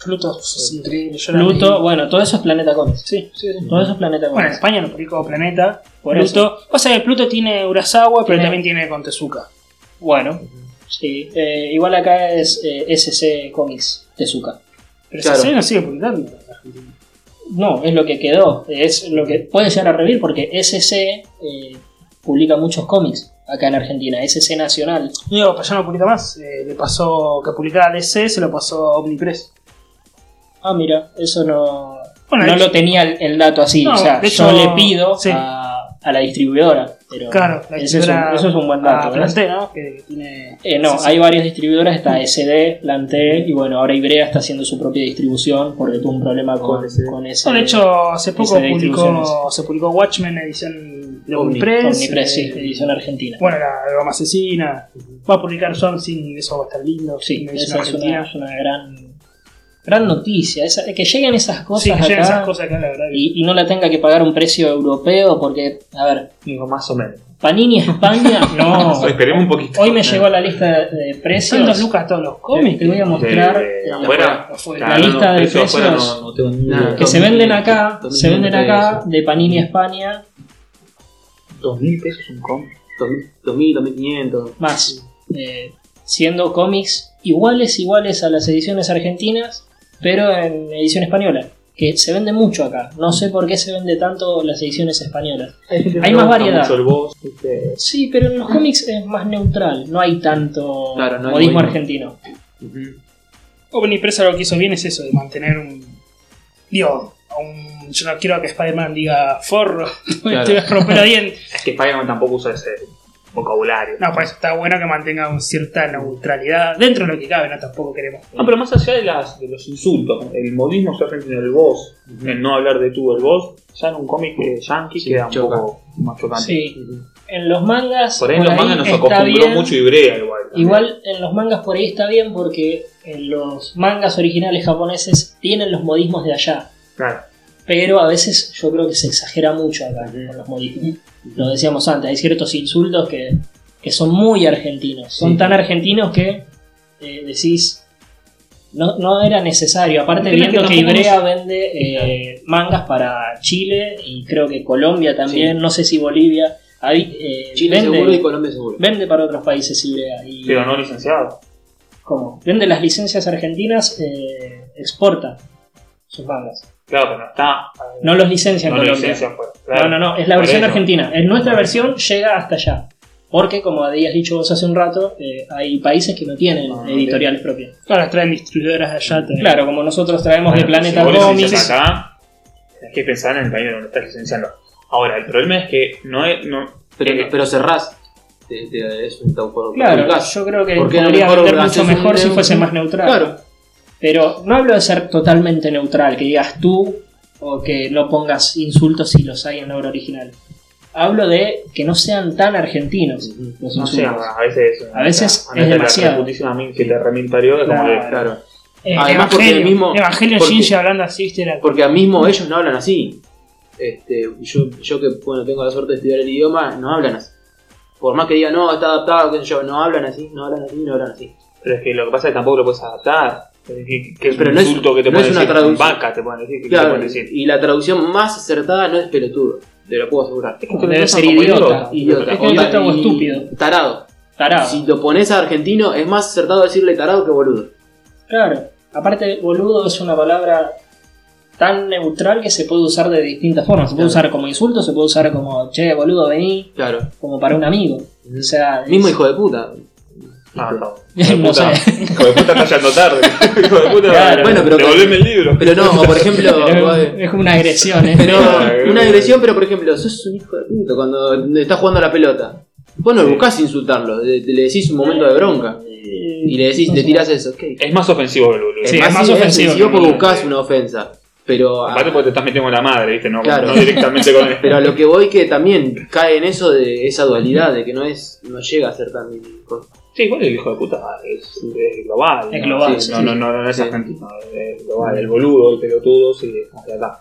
Pluto es increíble. Yo la Pluto, leí. bueno, todo eso es Planeta Comics. Sí, sí, sí. Todo eso es Planeta Bueno, en Comics. España lo publicó Planeta. Por Pluto. Pasa que Pluto tiene Urasawa, pero Tiene- también tiene con Tezuka. Bueno, sí. eh, igual acá es eh, SC Comics Tezuka. Pero Claro. ese no sigue publicando en Argentina. No, es lo que quedó. Es lo que puede llegar a revivir porque SC eh, publica muchos cómics acá en Argentina. SC Nacional. Digo, pero ya no publica más. Eh, le pasó que publicaba DC, se lo pasó a Omnipress. Ah, mira, eso no. Bueno, no hecho- lo tenía el, el dato así. No, o sea, de hecho, yo le pido sí. a, a la distribuidora. Pero Claro, la ese es un- distribuidora eso es un buen dato. a ¿ves? Planté, ¿no? Que, que tiene. Eh, no, sí, sí. hay varias distribuidoras, está SD, Planté y bueno, ahora Ibrea está haciendo su propia distribución porque tuvo un problema con, Con ese. No, de hecho, hace poco publicó, se publicó Watchmen edición de Omni- Omnipress. Omnipress, sí, eh, edición argentina. Bueno, la Roma Asesina. Va a publicar y eso va a estar lindo. Sí, esa una, es una gran, gran noticia. esa- que lleguen esas cosas Sí, que lleguen acá esas cosas acá, la verdad. y, y no la tenga que pagar un precio europeo porque, a ver, Digo, más o menos. Panini España, no. Esperemos un poquito. Hoy me llegó la lista de, precios. Dos lucas todos los cómics. Te voy a mostrar de eh, afuera. afuera. La lista de precios Nada. que se venden acá, 2000 se venden acá de Panini España ¿Dos mil pesos un cómic? 2000, 2500. más, eh, siendo cómics iguales, iguales a las ediciones argentinas, pero en edición española, que se vende mucho acá. No sé por qué se vende tanto las ediciones españolas. gente Hay no más variedad. mucho el boss. Sí, pero en los cómics es más neutral, no hay tanto Claro, no hay modismo argentino. Ujú. Opening Press lo que hizo bien es eso, de mantener un. Digo, a un- yo no quiero que Spider-Man diga forro, Claro. te voy a romper la diente. Es que Spider-Man tampoco usa ese vocabulario. No, pues está bueno que mantenga una cierta neutralidad dentro de lo que cabe, no tampoco queremos. No, pero más allá de, las, de los insultos, el modismo se argentino el voz, el no hablar de tú, el voz, ya en un cómic eh, yankee Sí, queda un choca. poco más chocante. Sí, En los mangas. Por ahí en los mangas nos acostumbró bien. mucho Ibrea igual. también. Igual en los mangas por ahí está bien porque en los mangas originales japoneses tienen los modismos de allá. Claro. Pero a veces yo creo que se exagera mucho acá con los modismos. Lo decíamos antes, hay ciertos insultos que, que son muy argentinos. Son Sí. tan argentinos que eh, decís. No, no era necesario. Aparte, es viendo que que, Ibrea vende eh, mangas para Chile y creo que Colombia también, no sé si Bolivia. Hay, eh, Chile vende, seguro y Colombia seguro. vende para otros países Ibrea. Y, Pero no licenciado. ¿Cómo? Vende las licencias argentinas, eh, exporta sus mangas. Claro, pero no está. No los licencia en no lo Colombia. licencian fuera. No, Claro. no, no, es la Por versión eso. argentina. En nuestra versión llega hasta allá. Porque, como habías dicho vos hace un rato, eh, hay países que no tienen No, no editoriales propias. ahora traen distribuidoras allá. traen- Claro, como nosotros traemos Bueno, de Planeta si Comics. acá, tenés que pensar en el país donde estás licenciando. Ahora, el problema es que no es. No, Pero, eh, pero cerrás. Te, te- es un taupo. Claro, yo creo que podría mejor vender haces mucho mejor si fuese más neutral. Claro. Pero no hablo de ser totalmente neutral, que digas tú o que no pongas insultos si los hay en la obra original. Hablo de que no sean tan argentinos los no insultos. a veces. A veces andate es a demasiado. La que te es como Claro. que. Claro. Eh, Además, porque Evangelio, el mismo- Evangelio porque- Shinji hablando así, ¿viste? Era- Porque a mismo ellos no hablan así. Este, yo, yo que bueno, tengo la suerte de estudiar el idioma, no hablan así. Por más que digan, no, está adaptado, qué sé yo, no hablan así, no hablan así, no hablan así. Pero es que lo que pasa es que tampoco lo puedes adaptar. Que, que es Pero un no es- insulto que te no pueden es una decir. traducción. Vaca te pueden decir. ¿qué te Claro, pueden decir? y la traducción más acertada no es pelotudo, te lo puedo asegurar. Es que Debe ser idiota. Idiota. Es que idiota o estúpido. Tarado. Tarado. Si lo pones a argentino, es más acertado decirle tarado que boludo. Claro. Aparte, boludo es una palabra tan neutral que se puede usar de distintas formas. Se puede Claro. usar como insulto, se puede usar como, che, boludo, vení, Claro. como para un amigo. O sea, Mismo es- hijo de puta. Ah, no. No Hijo de puta. sé. Hijo de puta está yendo tarde. Hijo de puta. Claro. Bueno, pero- Devolveme el libro. Pero no, o por ejemplo, es como una agresión, ¿eh? pero una agresión, pero por ejemplo, sos un hijo de puta cuando estás jugando a la pelota. Vos no Sí. buscás insultarlo, le, le decís un momento de bronca. Y le decís, No le tirás eso. ¿qué? Es más ofensivo que el boludo. Sí, es más ofensivo que porque boludo. buscás una ofensa. Pero a, Aparte porque te estás metiendo con la madre, ¿viste? No, Claro. no directamente con él. pero a lo que voy que también cae en eso de esa dualidad, de que no es no llega a ser tan... Sí, igual el hijo de puta es, es global. Es ¿no? global, Sí, sí. no, no, no, no es Sí. argentino, es global. El boludo, el pelotudo, sí, acá.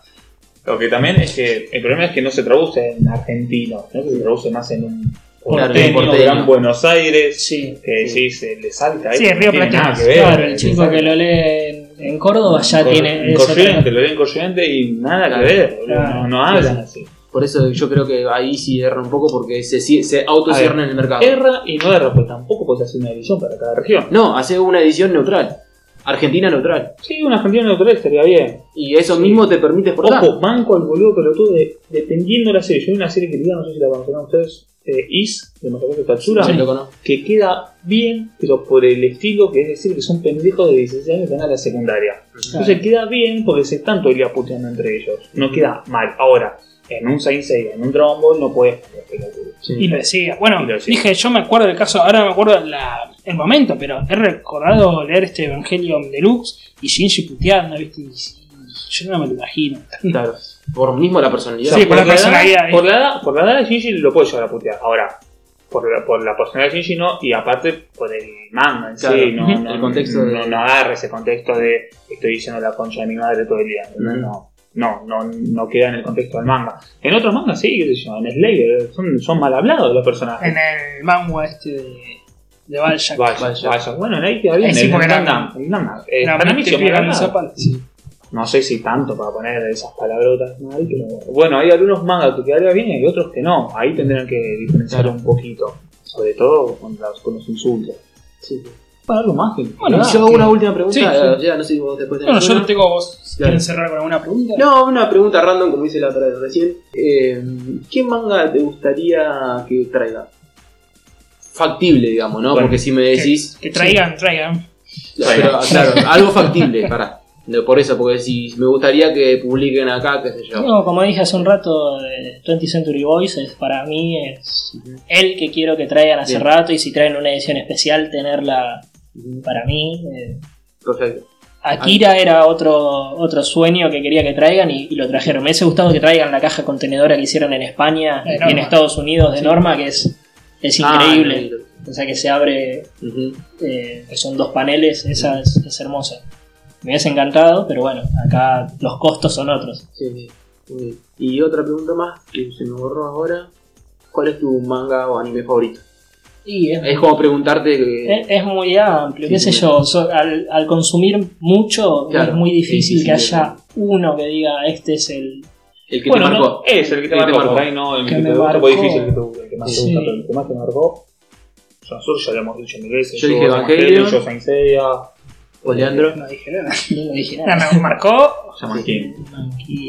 Lo que también es que el problema es que no se traduce en argentino, ¿no? se traduce más en un Claro, porteño, porteño. Gran Buenos Aires, Sí. que decís, eh, le salta Sí, ahí, Río no tiene Platense. nada que ver. Claro, el chico que lo lee en, Córdoba ya tiene en corriente, lo leen en corriente y nada Claro, que ver, boludo, claro. no, no hablan así. Por eso yo creo que ahí sí erra un poco porque se, se, autocierra en el mercado. Erra y no erra, pues tampoco puedes hacer una edición para cada región. No, hace una edición neutral. Argentina neutral. Sí, una Argentina neutral estaría bien. Y eso mismo te permite exportar. Ojo, banco al boludo pelotudo de, dependiendo de la serie. Yo vi una serie que no sé si la conocen ustedes, eh, Is, de Masacre Katsura, Sí, lo conozco. que queda bien, pero por el estilo que es decir que son pendejos de 16 años que van a la secundaria. Entonces queda bien porque se están todo el día puteando entre ellos. No queda mal. Ahora, en un Saint Seiya, en un Dragon Ball, no puedes pelotudo. Y lo decía. Bueno, Y lo decía. dije, yo me acuerdo del caso, ahora me acuerdo la, el momento, pero he recordado leer este Evangelion Deluxe y Shinji puteando, ¿viste? Y, y yo no me lo imagino. Claro. Por mismo la personalidad. Sí, por la edad- personalidad, por la edad, por la edad de Shinji lo puedo llevar a putear. Ahora, por la, por la personalidad de Shinji no, y aparte por el manga en Claro, sí, no, no, El contexto de- no, no agarra ese contexto de estoy diciendo la concha de mi madre todo el día. No, no, no, no queda en el contexto del manga. En otros mangas sí, qué sé yo, en Slayer son, son mal hablados los personajes. En el manga este de, de vaya. Bueno, en ahí queda bien. Sí, el el Gundam, eh, Era No sé si tanto para poner esas palabrotas mal, pero bueno, hay algunos mangas que quedaría bien y hay otros que no. Ahí tendrán que diferenciar un poquito, sobre todo con, los- con los insultos. Sí. Para algo más que. Bueno, Ah, yo hago que- una última pregunta. Sí, ya, sí. ya no sé si vos después tenés Bueno, yo una. no tengo vos. Claro. quieren cerrar con alguna pregunta. No, una pregunta random, como dice la otra vez recién. Eh, ¿Qué manga te gustaría que traiga? Factible, digamos, ¿no? Bueno, Porque si me decís. Que traigan, traigan. Pero, claro, algo factible, para. Por eso, porque si me gustaría que publiquen acá, qué sé yo. No, como dije hace un rato, eh, 20th Century Boys es, para mí es el que quiero que traigan hace Bien. rato y si traen una edición especial tenerla para mí. eh, Perfecto. Akira era otro, otro sueño que quería que traigan y, y lo trajeron. Me hubiese gustado que traigan la caja contenedora que hicieron en España y en. Estados Unidos de Sí. Norma, que es, es Ah, increíble. O sea que se abre, eh, que son dos paneles, esa es, es hermosa. Me hubiese encantado, pero bueno, acá los costos son otros. Sí, sí. Muy bien. Y otra pregunta más, que se me borró ahora. ¿Cuál es tu manga o anime favorito? Y es, Es como preguntarte que... es- es muy amplio, Sí, qué sé sí. yo. so- al, al consumir mucho Claro, es muy difícil es que haya uno que diga este es el. el que Bueno, te no, marcó. es el que te El marcó, por ahí no el Que que te gusta, marcó. fue difícil el que, te- el que más te Sí. gusta, pero el que más te marcó. o sea, Nosotros ya lo hemos dicho mil veces. Yo dije Evangelion. Yo Saint Seiya, O Leandro. No dije nada. No dije No, nada. me marcó. Tranquilo.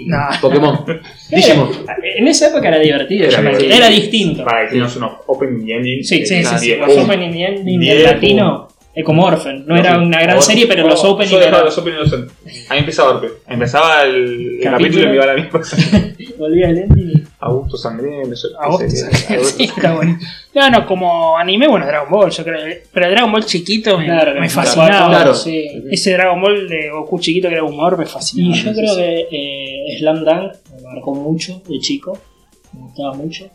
No. Pokémon. Digimon. En esa época era divertido, Era divertido. era distinto. Para que teníamos unos opening y ending. Sí, eh, sí, sí, sí. Los y ending en latino es como Orphan. No era Sí. una gran serie, pero o- los opening Yo dejaba los opening los Ahí empezaba Orpe. Empezaba el, el Capítulo. y me iba a la misma. Volvía el ending y- Augusto Sangriento. Augusto- Sí, está bueno. No, no, como anime, bueno, Dragon Ball, yo creo. Pero Dragon Ball chiquito me, Claro, me claro, fascinaba. claro. sí. Ese Dragon Ball de Goku chiquito que era humor me Y fascinaba. yo creo que eh, Slam Dunk me marcó mucho de chico, me gustaba mucho.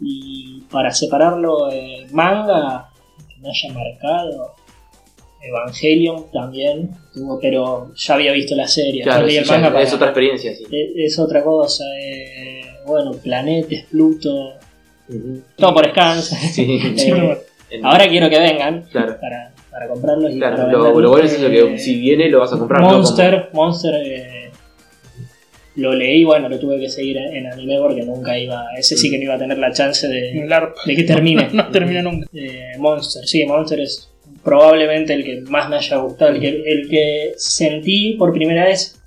Y para separarlo, eh, manga que me haya marcado, Evangelion también, tuvo, pero ya había visto la serie, Claro, no leí sí, el ya- manga para- es otra experiencia, sí. es, es otra cosa. eh, bueno, planetes, Pluto, todo por scans. Sí. Eh, En- ahora quiero que vengan Claro. para, para comprarlos y Claro, para lo, lo bueno es eso, Eh, que si viene lo vas a comprar. ¿no? Monster, Monster eh, lo leí, bueno, lo tuve que seguir en, anime porque nunca iba, ese sí que no iba a tener la chance de, de que termine. no termina nunca. Eh, Monster, sí, Monster es probablemente el que más me haya gustado, el que, el que sentí por primera vez,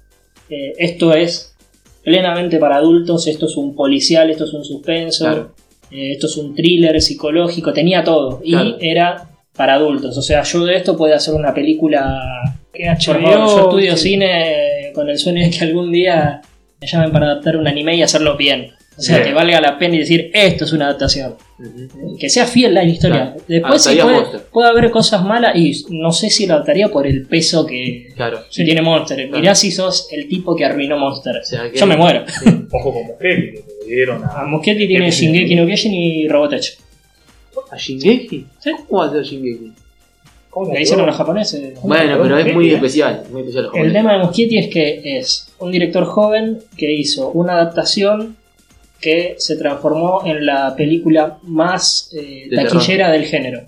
eh, esto es plenamente para adultos, esto es un policial, esto es un suspenso, Claro. eh, esto es un thriller psicológico, tenía todo Claro. y era para adultos, o sea, yo de esto puedo hacer una película Que por HBO, yo estudio sí. cine con el sueño de que algún día me llamen para adaptar un anime y hacerlo bien. O sea, Bien. que valga la pena y decir, esto es una adaptación. Que sea fiel la historia. Claro. Después sí puede, puede haber cosas malas y no sé si lo adaptaría por el peso que, Claro. que tiene Monster. Mirá si sos el tipo que arruinó Monster. O sea, que- Yo me muero. Ojo con Musketi, que le dieron A a. Tiene Sí. Shingeki no Kyojin y Robotech. ¿A Shingeki? ¿Cómo va a ser Shingeki? Le hicieron los japoneses. Bueno, pero es muy ¿eh? especial. Muy especial los El tema de Muschietti es que es un director joven que hizo una adaptación que se transformó en la película más eh, De taquillera del género.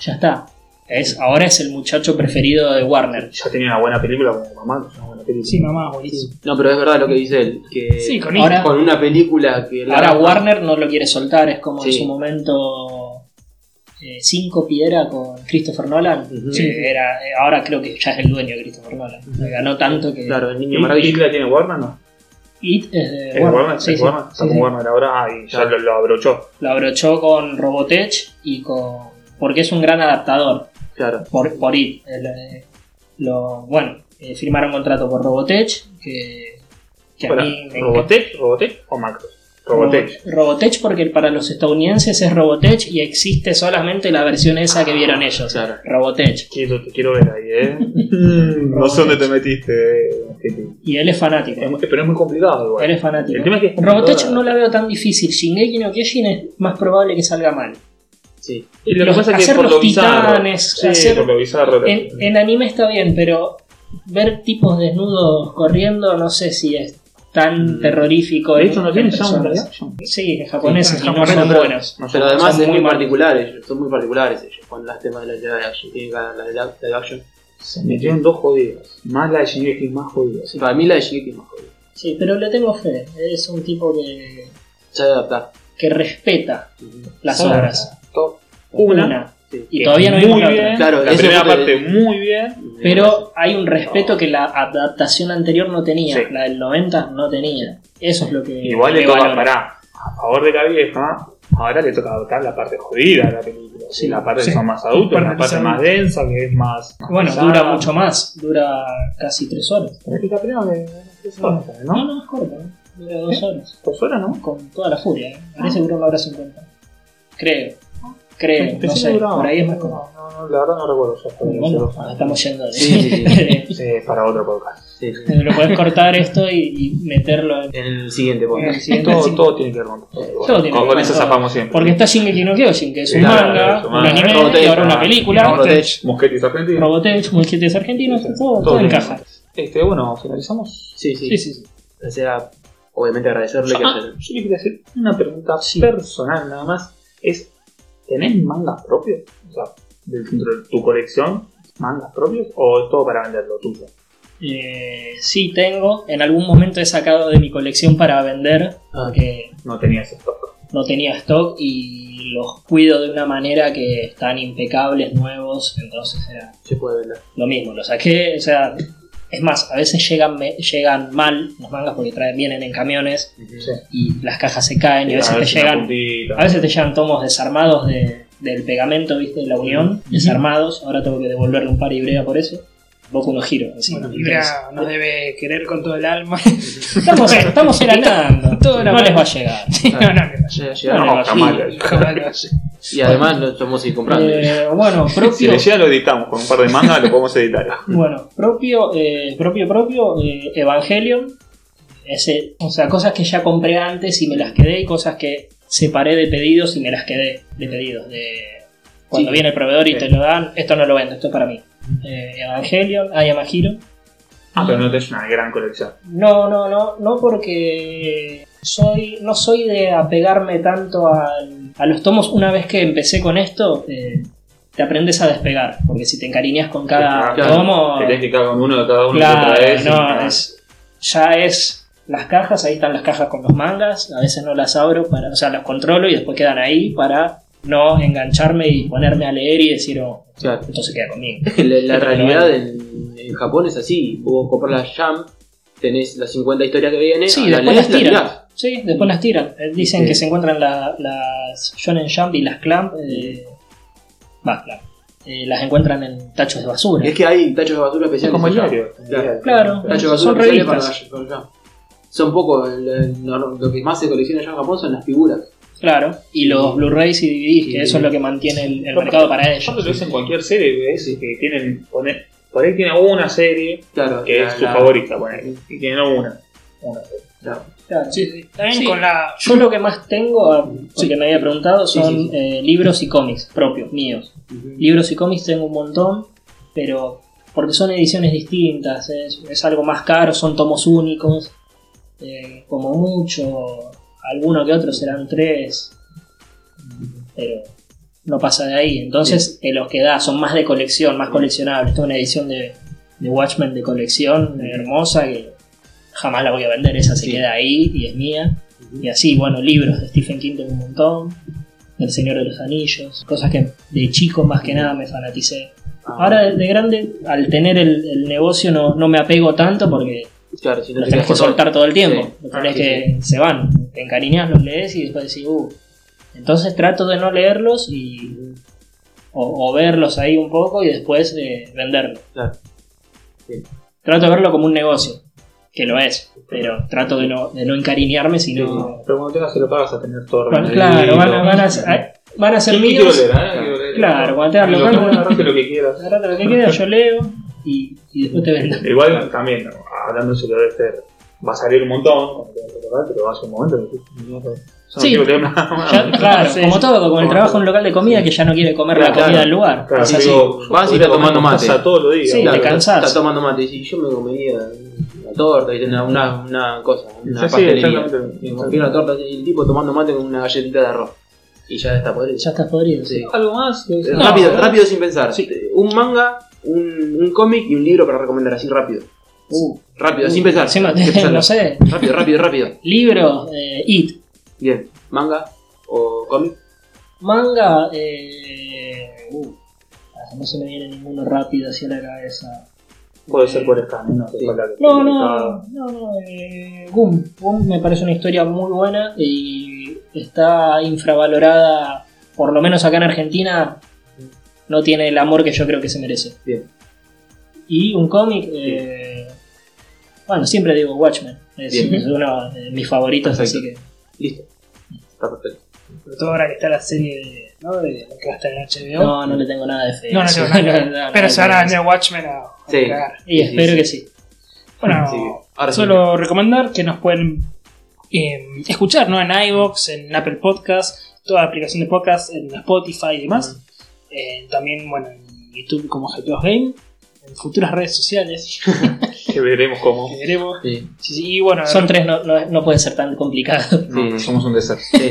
Ya está. Es, ahora es el muchacho preferido de Warner. Ya tenía una buena película como mamá, una buena película. Sí, mamá, buenísimo. No, pero es verdad lo que dice él. Que Sí, con Ahora- con una película que. la- Ahora Warner no lo quiere soltar, es como en su momento eh, Cinco Piedra con Christopher Nolan. Ujú. Sí, era, eh, ahora creo que ya es el dueño de Christopher Nolan. Ganó tanto que. Claro, el niño ¿Y maravilla. la tiene Warner no? It es de ¿Es Warner. Warner? Sí, ¿Es sí. Warner? Está Sí. Warner ahora ah, y ya lo, lo abrochó. Lo abrochó con Robotech y con. porque es un gran adaptador. Claro. Por, por IT. El, eh, lo, bueno, eh, firmaron contrato por Robotech, que, que a mí me ¿Robotech? ¿Robotech o Macros? Robotech. Robo- Robotech porque para los estadounidenses es Robotech y existe solamente la versión esa que vieron ellos. Claro. Robotech. Quiero, te quiero ver ahí, ¿eh? no sé dónde te metiste. eh, Y él es fanático. Es Pero es muy complicado igual. Él es fanático. El tema es que es Robotech toda- no la veo tan difícil. Shingeki no Kyojin es más probable que salga mal. Sí. Y lo que pasa es que hacer por los lo bizarro. titanes, sí, hacer- por lo bizarro. En, en anime está bien, pero ver tipos desnudos corriendo no sé si es tan terrorífico. de hecho, no en tiene ya un personas. live action. Sí, japoneses Sí, y no japoneses, son pero- buenos. No Pero además son es muy particulares, son muy particulares ellos con las temas de la live action. Tienen la de live action. se metieron dos jodidas. Más la de Shingeki más jodidas. Sí, para mí la de Shingeki es más jodida. Sí, pero le tengo fe. Es un tipo que, Sabe adaptar. que respeta las obras. Una. Sí. Y todavía no muy vimos la bien. Claro, la primera parte muy bien. Pero hay un respeto que la adaptación anterior no tenía. Sí. La del 90 no tenía. Eso es lo que. Igual todas valoro. pará. A favor de la vieja, Ahora le toca adoptar la parte jodida de la película. Sí, la parte sí. que son más adultos, la parte más densa, que es más. más Bueno, pesada. dura mucho más, dura casi tres horas. Película de tres horas, No, ¿no? no, es corta, ¿eh? dura dos horas. Dos horas, ¿no? Con toda la furia, ¿eh? Parece que dura una hora cincuenta. Creo. Creo, no que sé, duraba. por ahí es más corta. No, no, no, la verdad no recuerdo eso. Bueno, nos estamos yendo de... Sí, sí, sí. Eh, para otro podcast. Sí, sí. Lo puedes cortar esto y, y meterlo en... En el siguiente en el podcast. siguiente Todo, sí. todo tiene que ver con todo. Todo tiene con, que eso zafamos siempre. Porque está Shingeki no Kyojin, que es un Claro, manga, un manga. anime Robotech, y ahora una ah, película. Robotech. Mosquetis argentinos. Robotech, Mujeres Argentinos, todo, todo encaja. que. Este, bueno, finalizamos. Sí, sí. Sí, sí, sí. O sea, obviamente agradecerle que Ah, haya- yo le quería hacer una pregunta Sí. personal nada más. Es, ¿tenés mangas propios? O sea, dentro de tu colección, mangas propios o es todo para venderlo tuyo? Eh, sí, tengo. En algún momento he sacado de mi colección para vender, Ah. porque No tenías stock. no tenía stock y los cuido de una manera que están impecables, nuevos, entonces era se puede vender. lo mismo. Lo saqué, o sea, es más, a veces llegan, me- llegan mal los mangas porque traen, vienen en camiones Sí. y las cajas se caen y a veces te llegan puntita. A veces te llegan tomos desarmados de- del pegamento, ¿viste? De la unión, desarmados. Ahora tengo que devolverle un par y Ibrea por eso. Boku no giro. encima. Bueno, Ibra nos debe querer con todo el alma. Estamos, estamos tratando. todo no les va a llegar. no, no, No, no, jamás. Y además lo estamos comprando. Eh, bueno, Si propio. le llega lo editamos, con un par de mangas lo podemos editar. Bueno, propio, eh, propio, propio, eh, Evangelion. Ese, o sea, cosas que ya compré antes y me las quedé, y cosas que separé de pedidos y me las quedé de pedidos. De cuando Sí. viene el proveedor y Sí. te lo dan, esto no lo vendo, esto es para mí. Eh, Evangelion, Ayamahiro. Ah, pero no tenés una gran colección. No, no, no, no porque soy, no soy de apegarme tanto al- a los tomos. Una vez que empecé con esto, eh, te aprendes a despegar, porque si te encariñas con cada Claro, tomo, Tenés que con uno de cada uno Claro, no, y- es, ya es las cajas, ahí están las cajas con los mangas, a veces no las abro, para, o sea, las controlo y después quedan ahí para no engancharme y ponerme a leer y decir, oh, Claro. esto se queda conmigo. La, la realidad en, en Japón es así. Vos compras la Jump, tenés las 50 historias que vienen, Sí, la después lees, las la tiran. Sí, después las tiran. Eh, Dicen Sí. que se encuentran la- las Shonen Jump y las Clamp, eh, eh, las encuentran en tachos de basura. Es que hay tachos de basura Es especiales. como diario. Claro. Claro, Tachos de son basura especiales para, revistas. para allá. Son pocos. el- el- no- lo que más se colecciona allá en Japón son las figuras. Claro, y los Blu-rays y DVDs, que Sí. eso es lo que mantiene el, mercado para Yo ellos. lo ves en cualquier serie, ves que tienen. pone- por ahí tiene una serie Claro. que la- es su la- favorita, ponele, y tiene una. una serie. claro. Sí, sí. También Sí. con la. Yo lo que más tengo, ah, porque me había preguntado, Sí, son sí, sí. eh, libros y cómics propios, míos. Libros y cómics tengo un montón, pero porque son ediciones distintas, es, es algo más caro, son tomos únicos, eh, como mucho, alguno que otro serán tres, pero no pasa de ahí. Entonces, eh, los que da son más de colección, más coleccionables. Tengo una edición de, de Watchmen de colección hermosa que jamás la voy a vender, esa se Sí. queda ahí y es mía. Y así, bueno, libros de Stephen King tengo un montón. El Señor de los Anillos, cosas que de chico más que nada me fanaticé. Ah, Ahora de, de grande, al tener el, el negocio, no, no me apego tanto porque claro, si no los te tenés que soltar todo el tiempo. Sí. Los tenés Ah, sí, que. Se van, te encariñas, los lees y después decís, uh. Entonces trato de no leerlos y. O, o verlos ahí un poco y después eh, venderlos. Claro. Sí. Trato de verlo como un negocio, que lo es, pero trato de no, de no encariñarme, Sí, sino. sí. Pero cuando tengas se lo pagas a tener todo Bueno, claro, van a, van a, van a ser Sí, míos. leer, ¿eh? Leer. Claro, cuando tengas Lo que- lo que quieras. Agarrate lo que queda, yo leo y, y después te vendo. Igual también, ¿no? Hablándoselo de este, va a salir un montón, pero va a ser un momento que yo no Sí. Ya, claro, Sí, como todo, como el trabajo todo. en un local de comida que ya no quiere comer la Claro, comida del lugar. Claro, digo, Vas y estás tomando mate. días. Sí, te cansás. Está tomando mate y yo me comería una torta y una, una, una cosa, una pastelería. me comí una torta y el tipo tomando mate con una galletita de arroz. Y ya está podrido. Ya estás podrido. Sí. ¿Algo más? Eh, No, rápido, no. rápido sin pensar. Un manga, un, un cómic y un libro para recomendar así rápido. Uh, Rápido, sin pensar. Sin pensar. no sé, Rápido, rápido, rápido. libro, eh, It. Bien. Manga o cómic. Manga, eh, uh, ah, no se me viene ninguno rápido hacia la cabeza. Puede ser por scan, no sé Sí. No, no, no, no, eh, Goom. Goom me parece una historia muy buena y está infravalorada, por lo menos acá en Argentina, no tiene el amor que yo creo que se merece. Bien. Y un cómic, eh, bueno, siempre digo Watchmen, es, Bien. es uno de mis favoritos, Perfecto. así que Listo. Está perfecto. Sobre todo ahora que está la serie de, ¿no? de lo que va a estar en HBO. no, no le tengo nada de fe. No, no tengo nada. No, no, pero se van a vender Watchmen a, a Sí. cagar. Y Sí, espero sí. que sí. Bueno, Sí, ahora sí. solo recomendar que nos pueden eh, escuchar ¿no? en iVoox, en Apple Podcast, toda la aplicación de podcast, en Spotify y demás. Eh, también, bueno, en YouTube como GPOS Game, en futuras redes sociales, Que veremos cómo. que veremos. Sí. Sí, sí, y bueno, Son tres, no, no, no puede ser tan complicado. No, somos un desastre.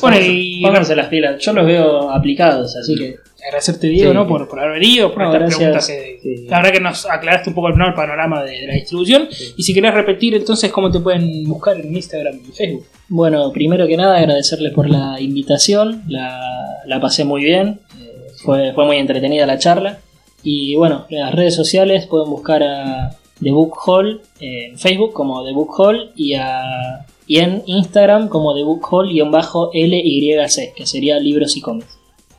Bueno, y Pónganse las pilas. Yo los veo aplicados, así que. agradecerte, Diego, Sí. ¿no? por, por haber venido, por No, estas gracias. preguntas. que- Sí. La verdad que nos aclaraste un poco ¿no? el panorama de, de la distribución. Y si querés repetir, entonces, ¿cómo te pueden buscar en Instagram y Facebook? Bueno, primero que nada agradecerles por la invitación, la, la pasé muy bien, eh, fue, fue muy entretenida la charla. Y bueno, en las redes sociales pueden buscar a The Book Hall en Facebook como The Book Hall y, a, y en Instagram como The Book Hall-LYC, que sería libros y cómics.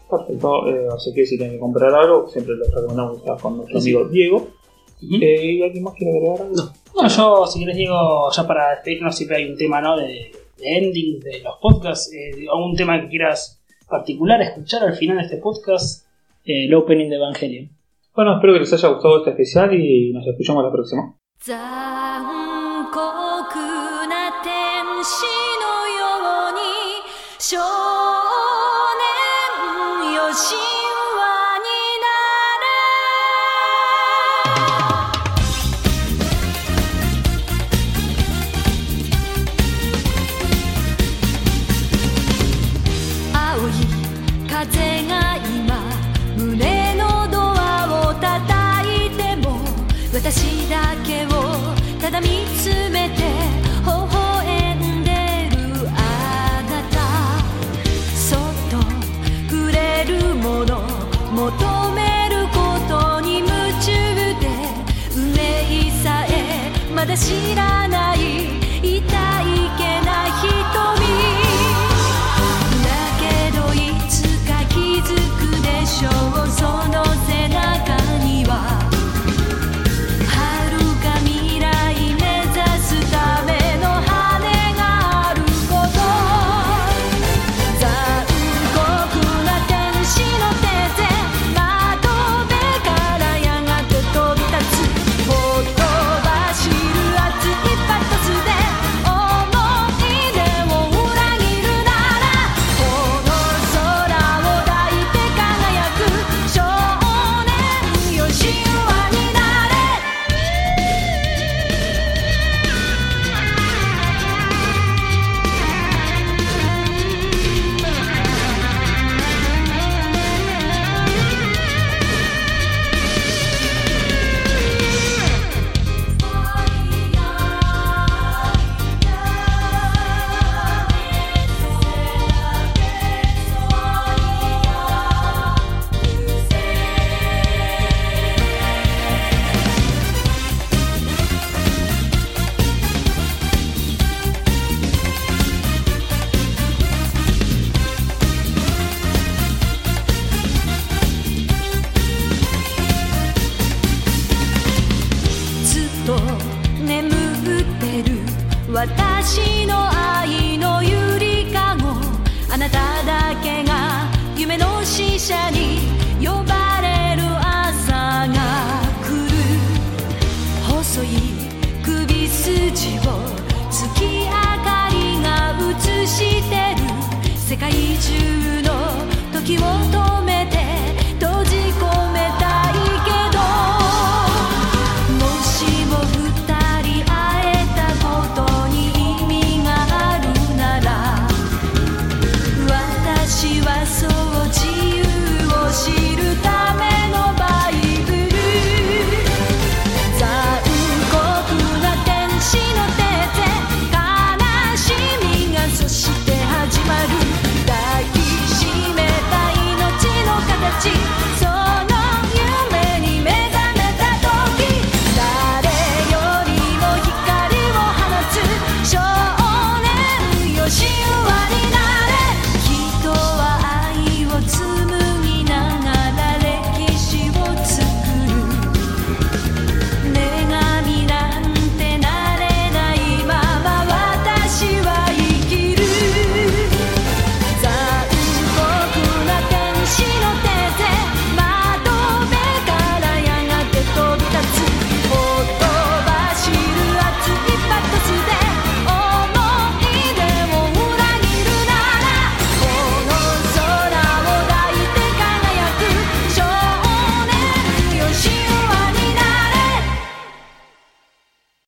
Perfecto. Eh, así que si tienen que comprar algo, siempre les recomendamos estar con nuestro amigo Diego. Eh, ¿Y alguien más quiere agregar algo? No. Bueno, yo, si querés, digo, ya para despedirnos, siempre hay un tema, ¿no? De, de ending de los podcasts, eh, o un tema que quieras particular escuchar al final de este podcast. Eh, el opening de Evangelion. Bueno, espero que les haya gustado este especial y nos escuchamos la próxima.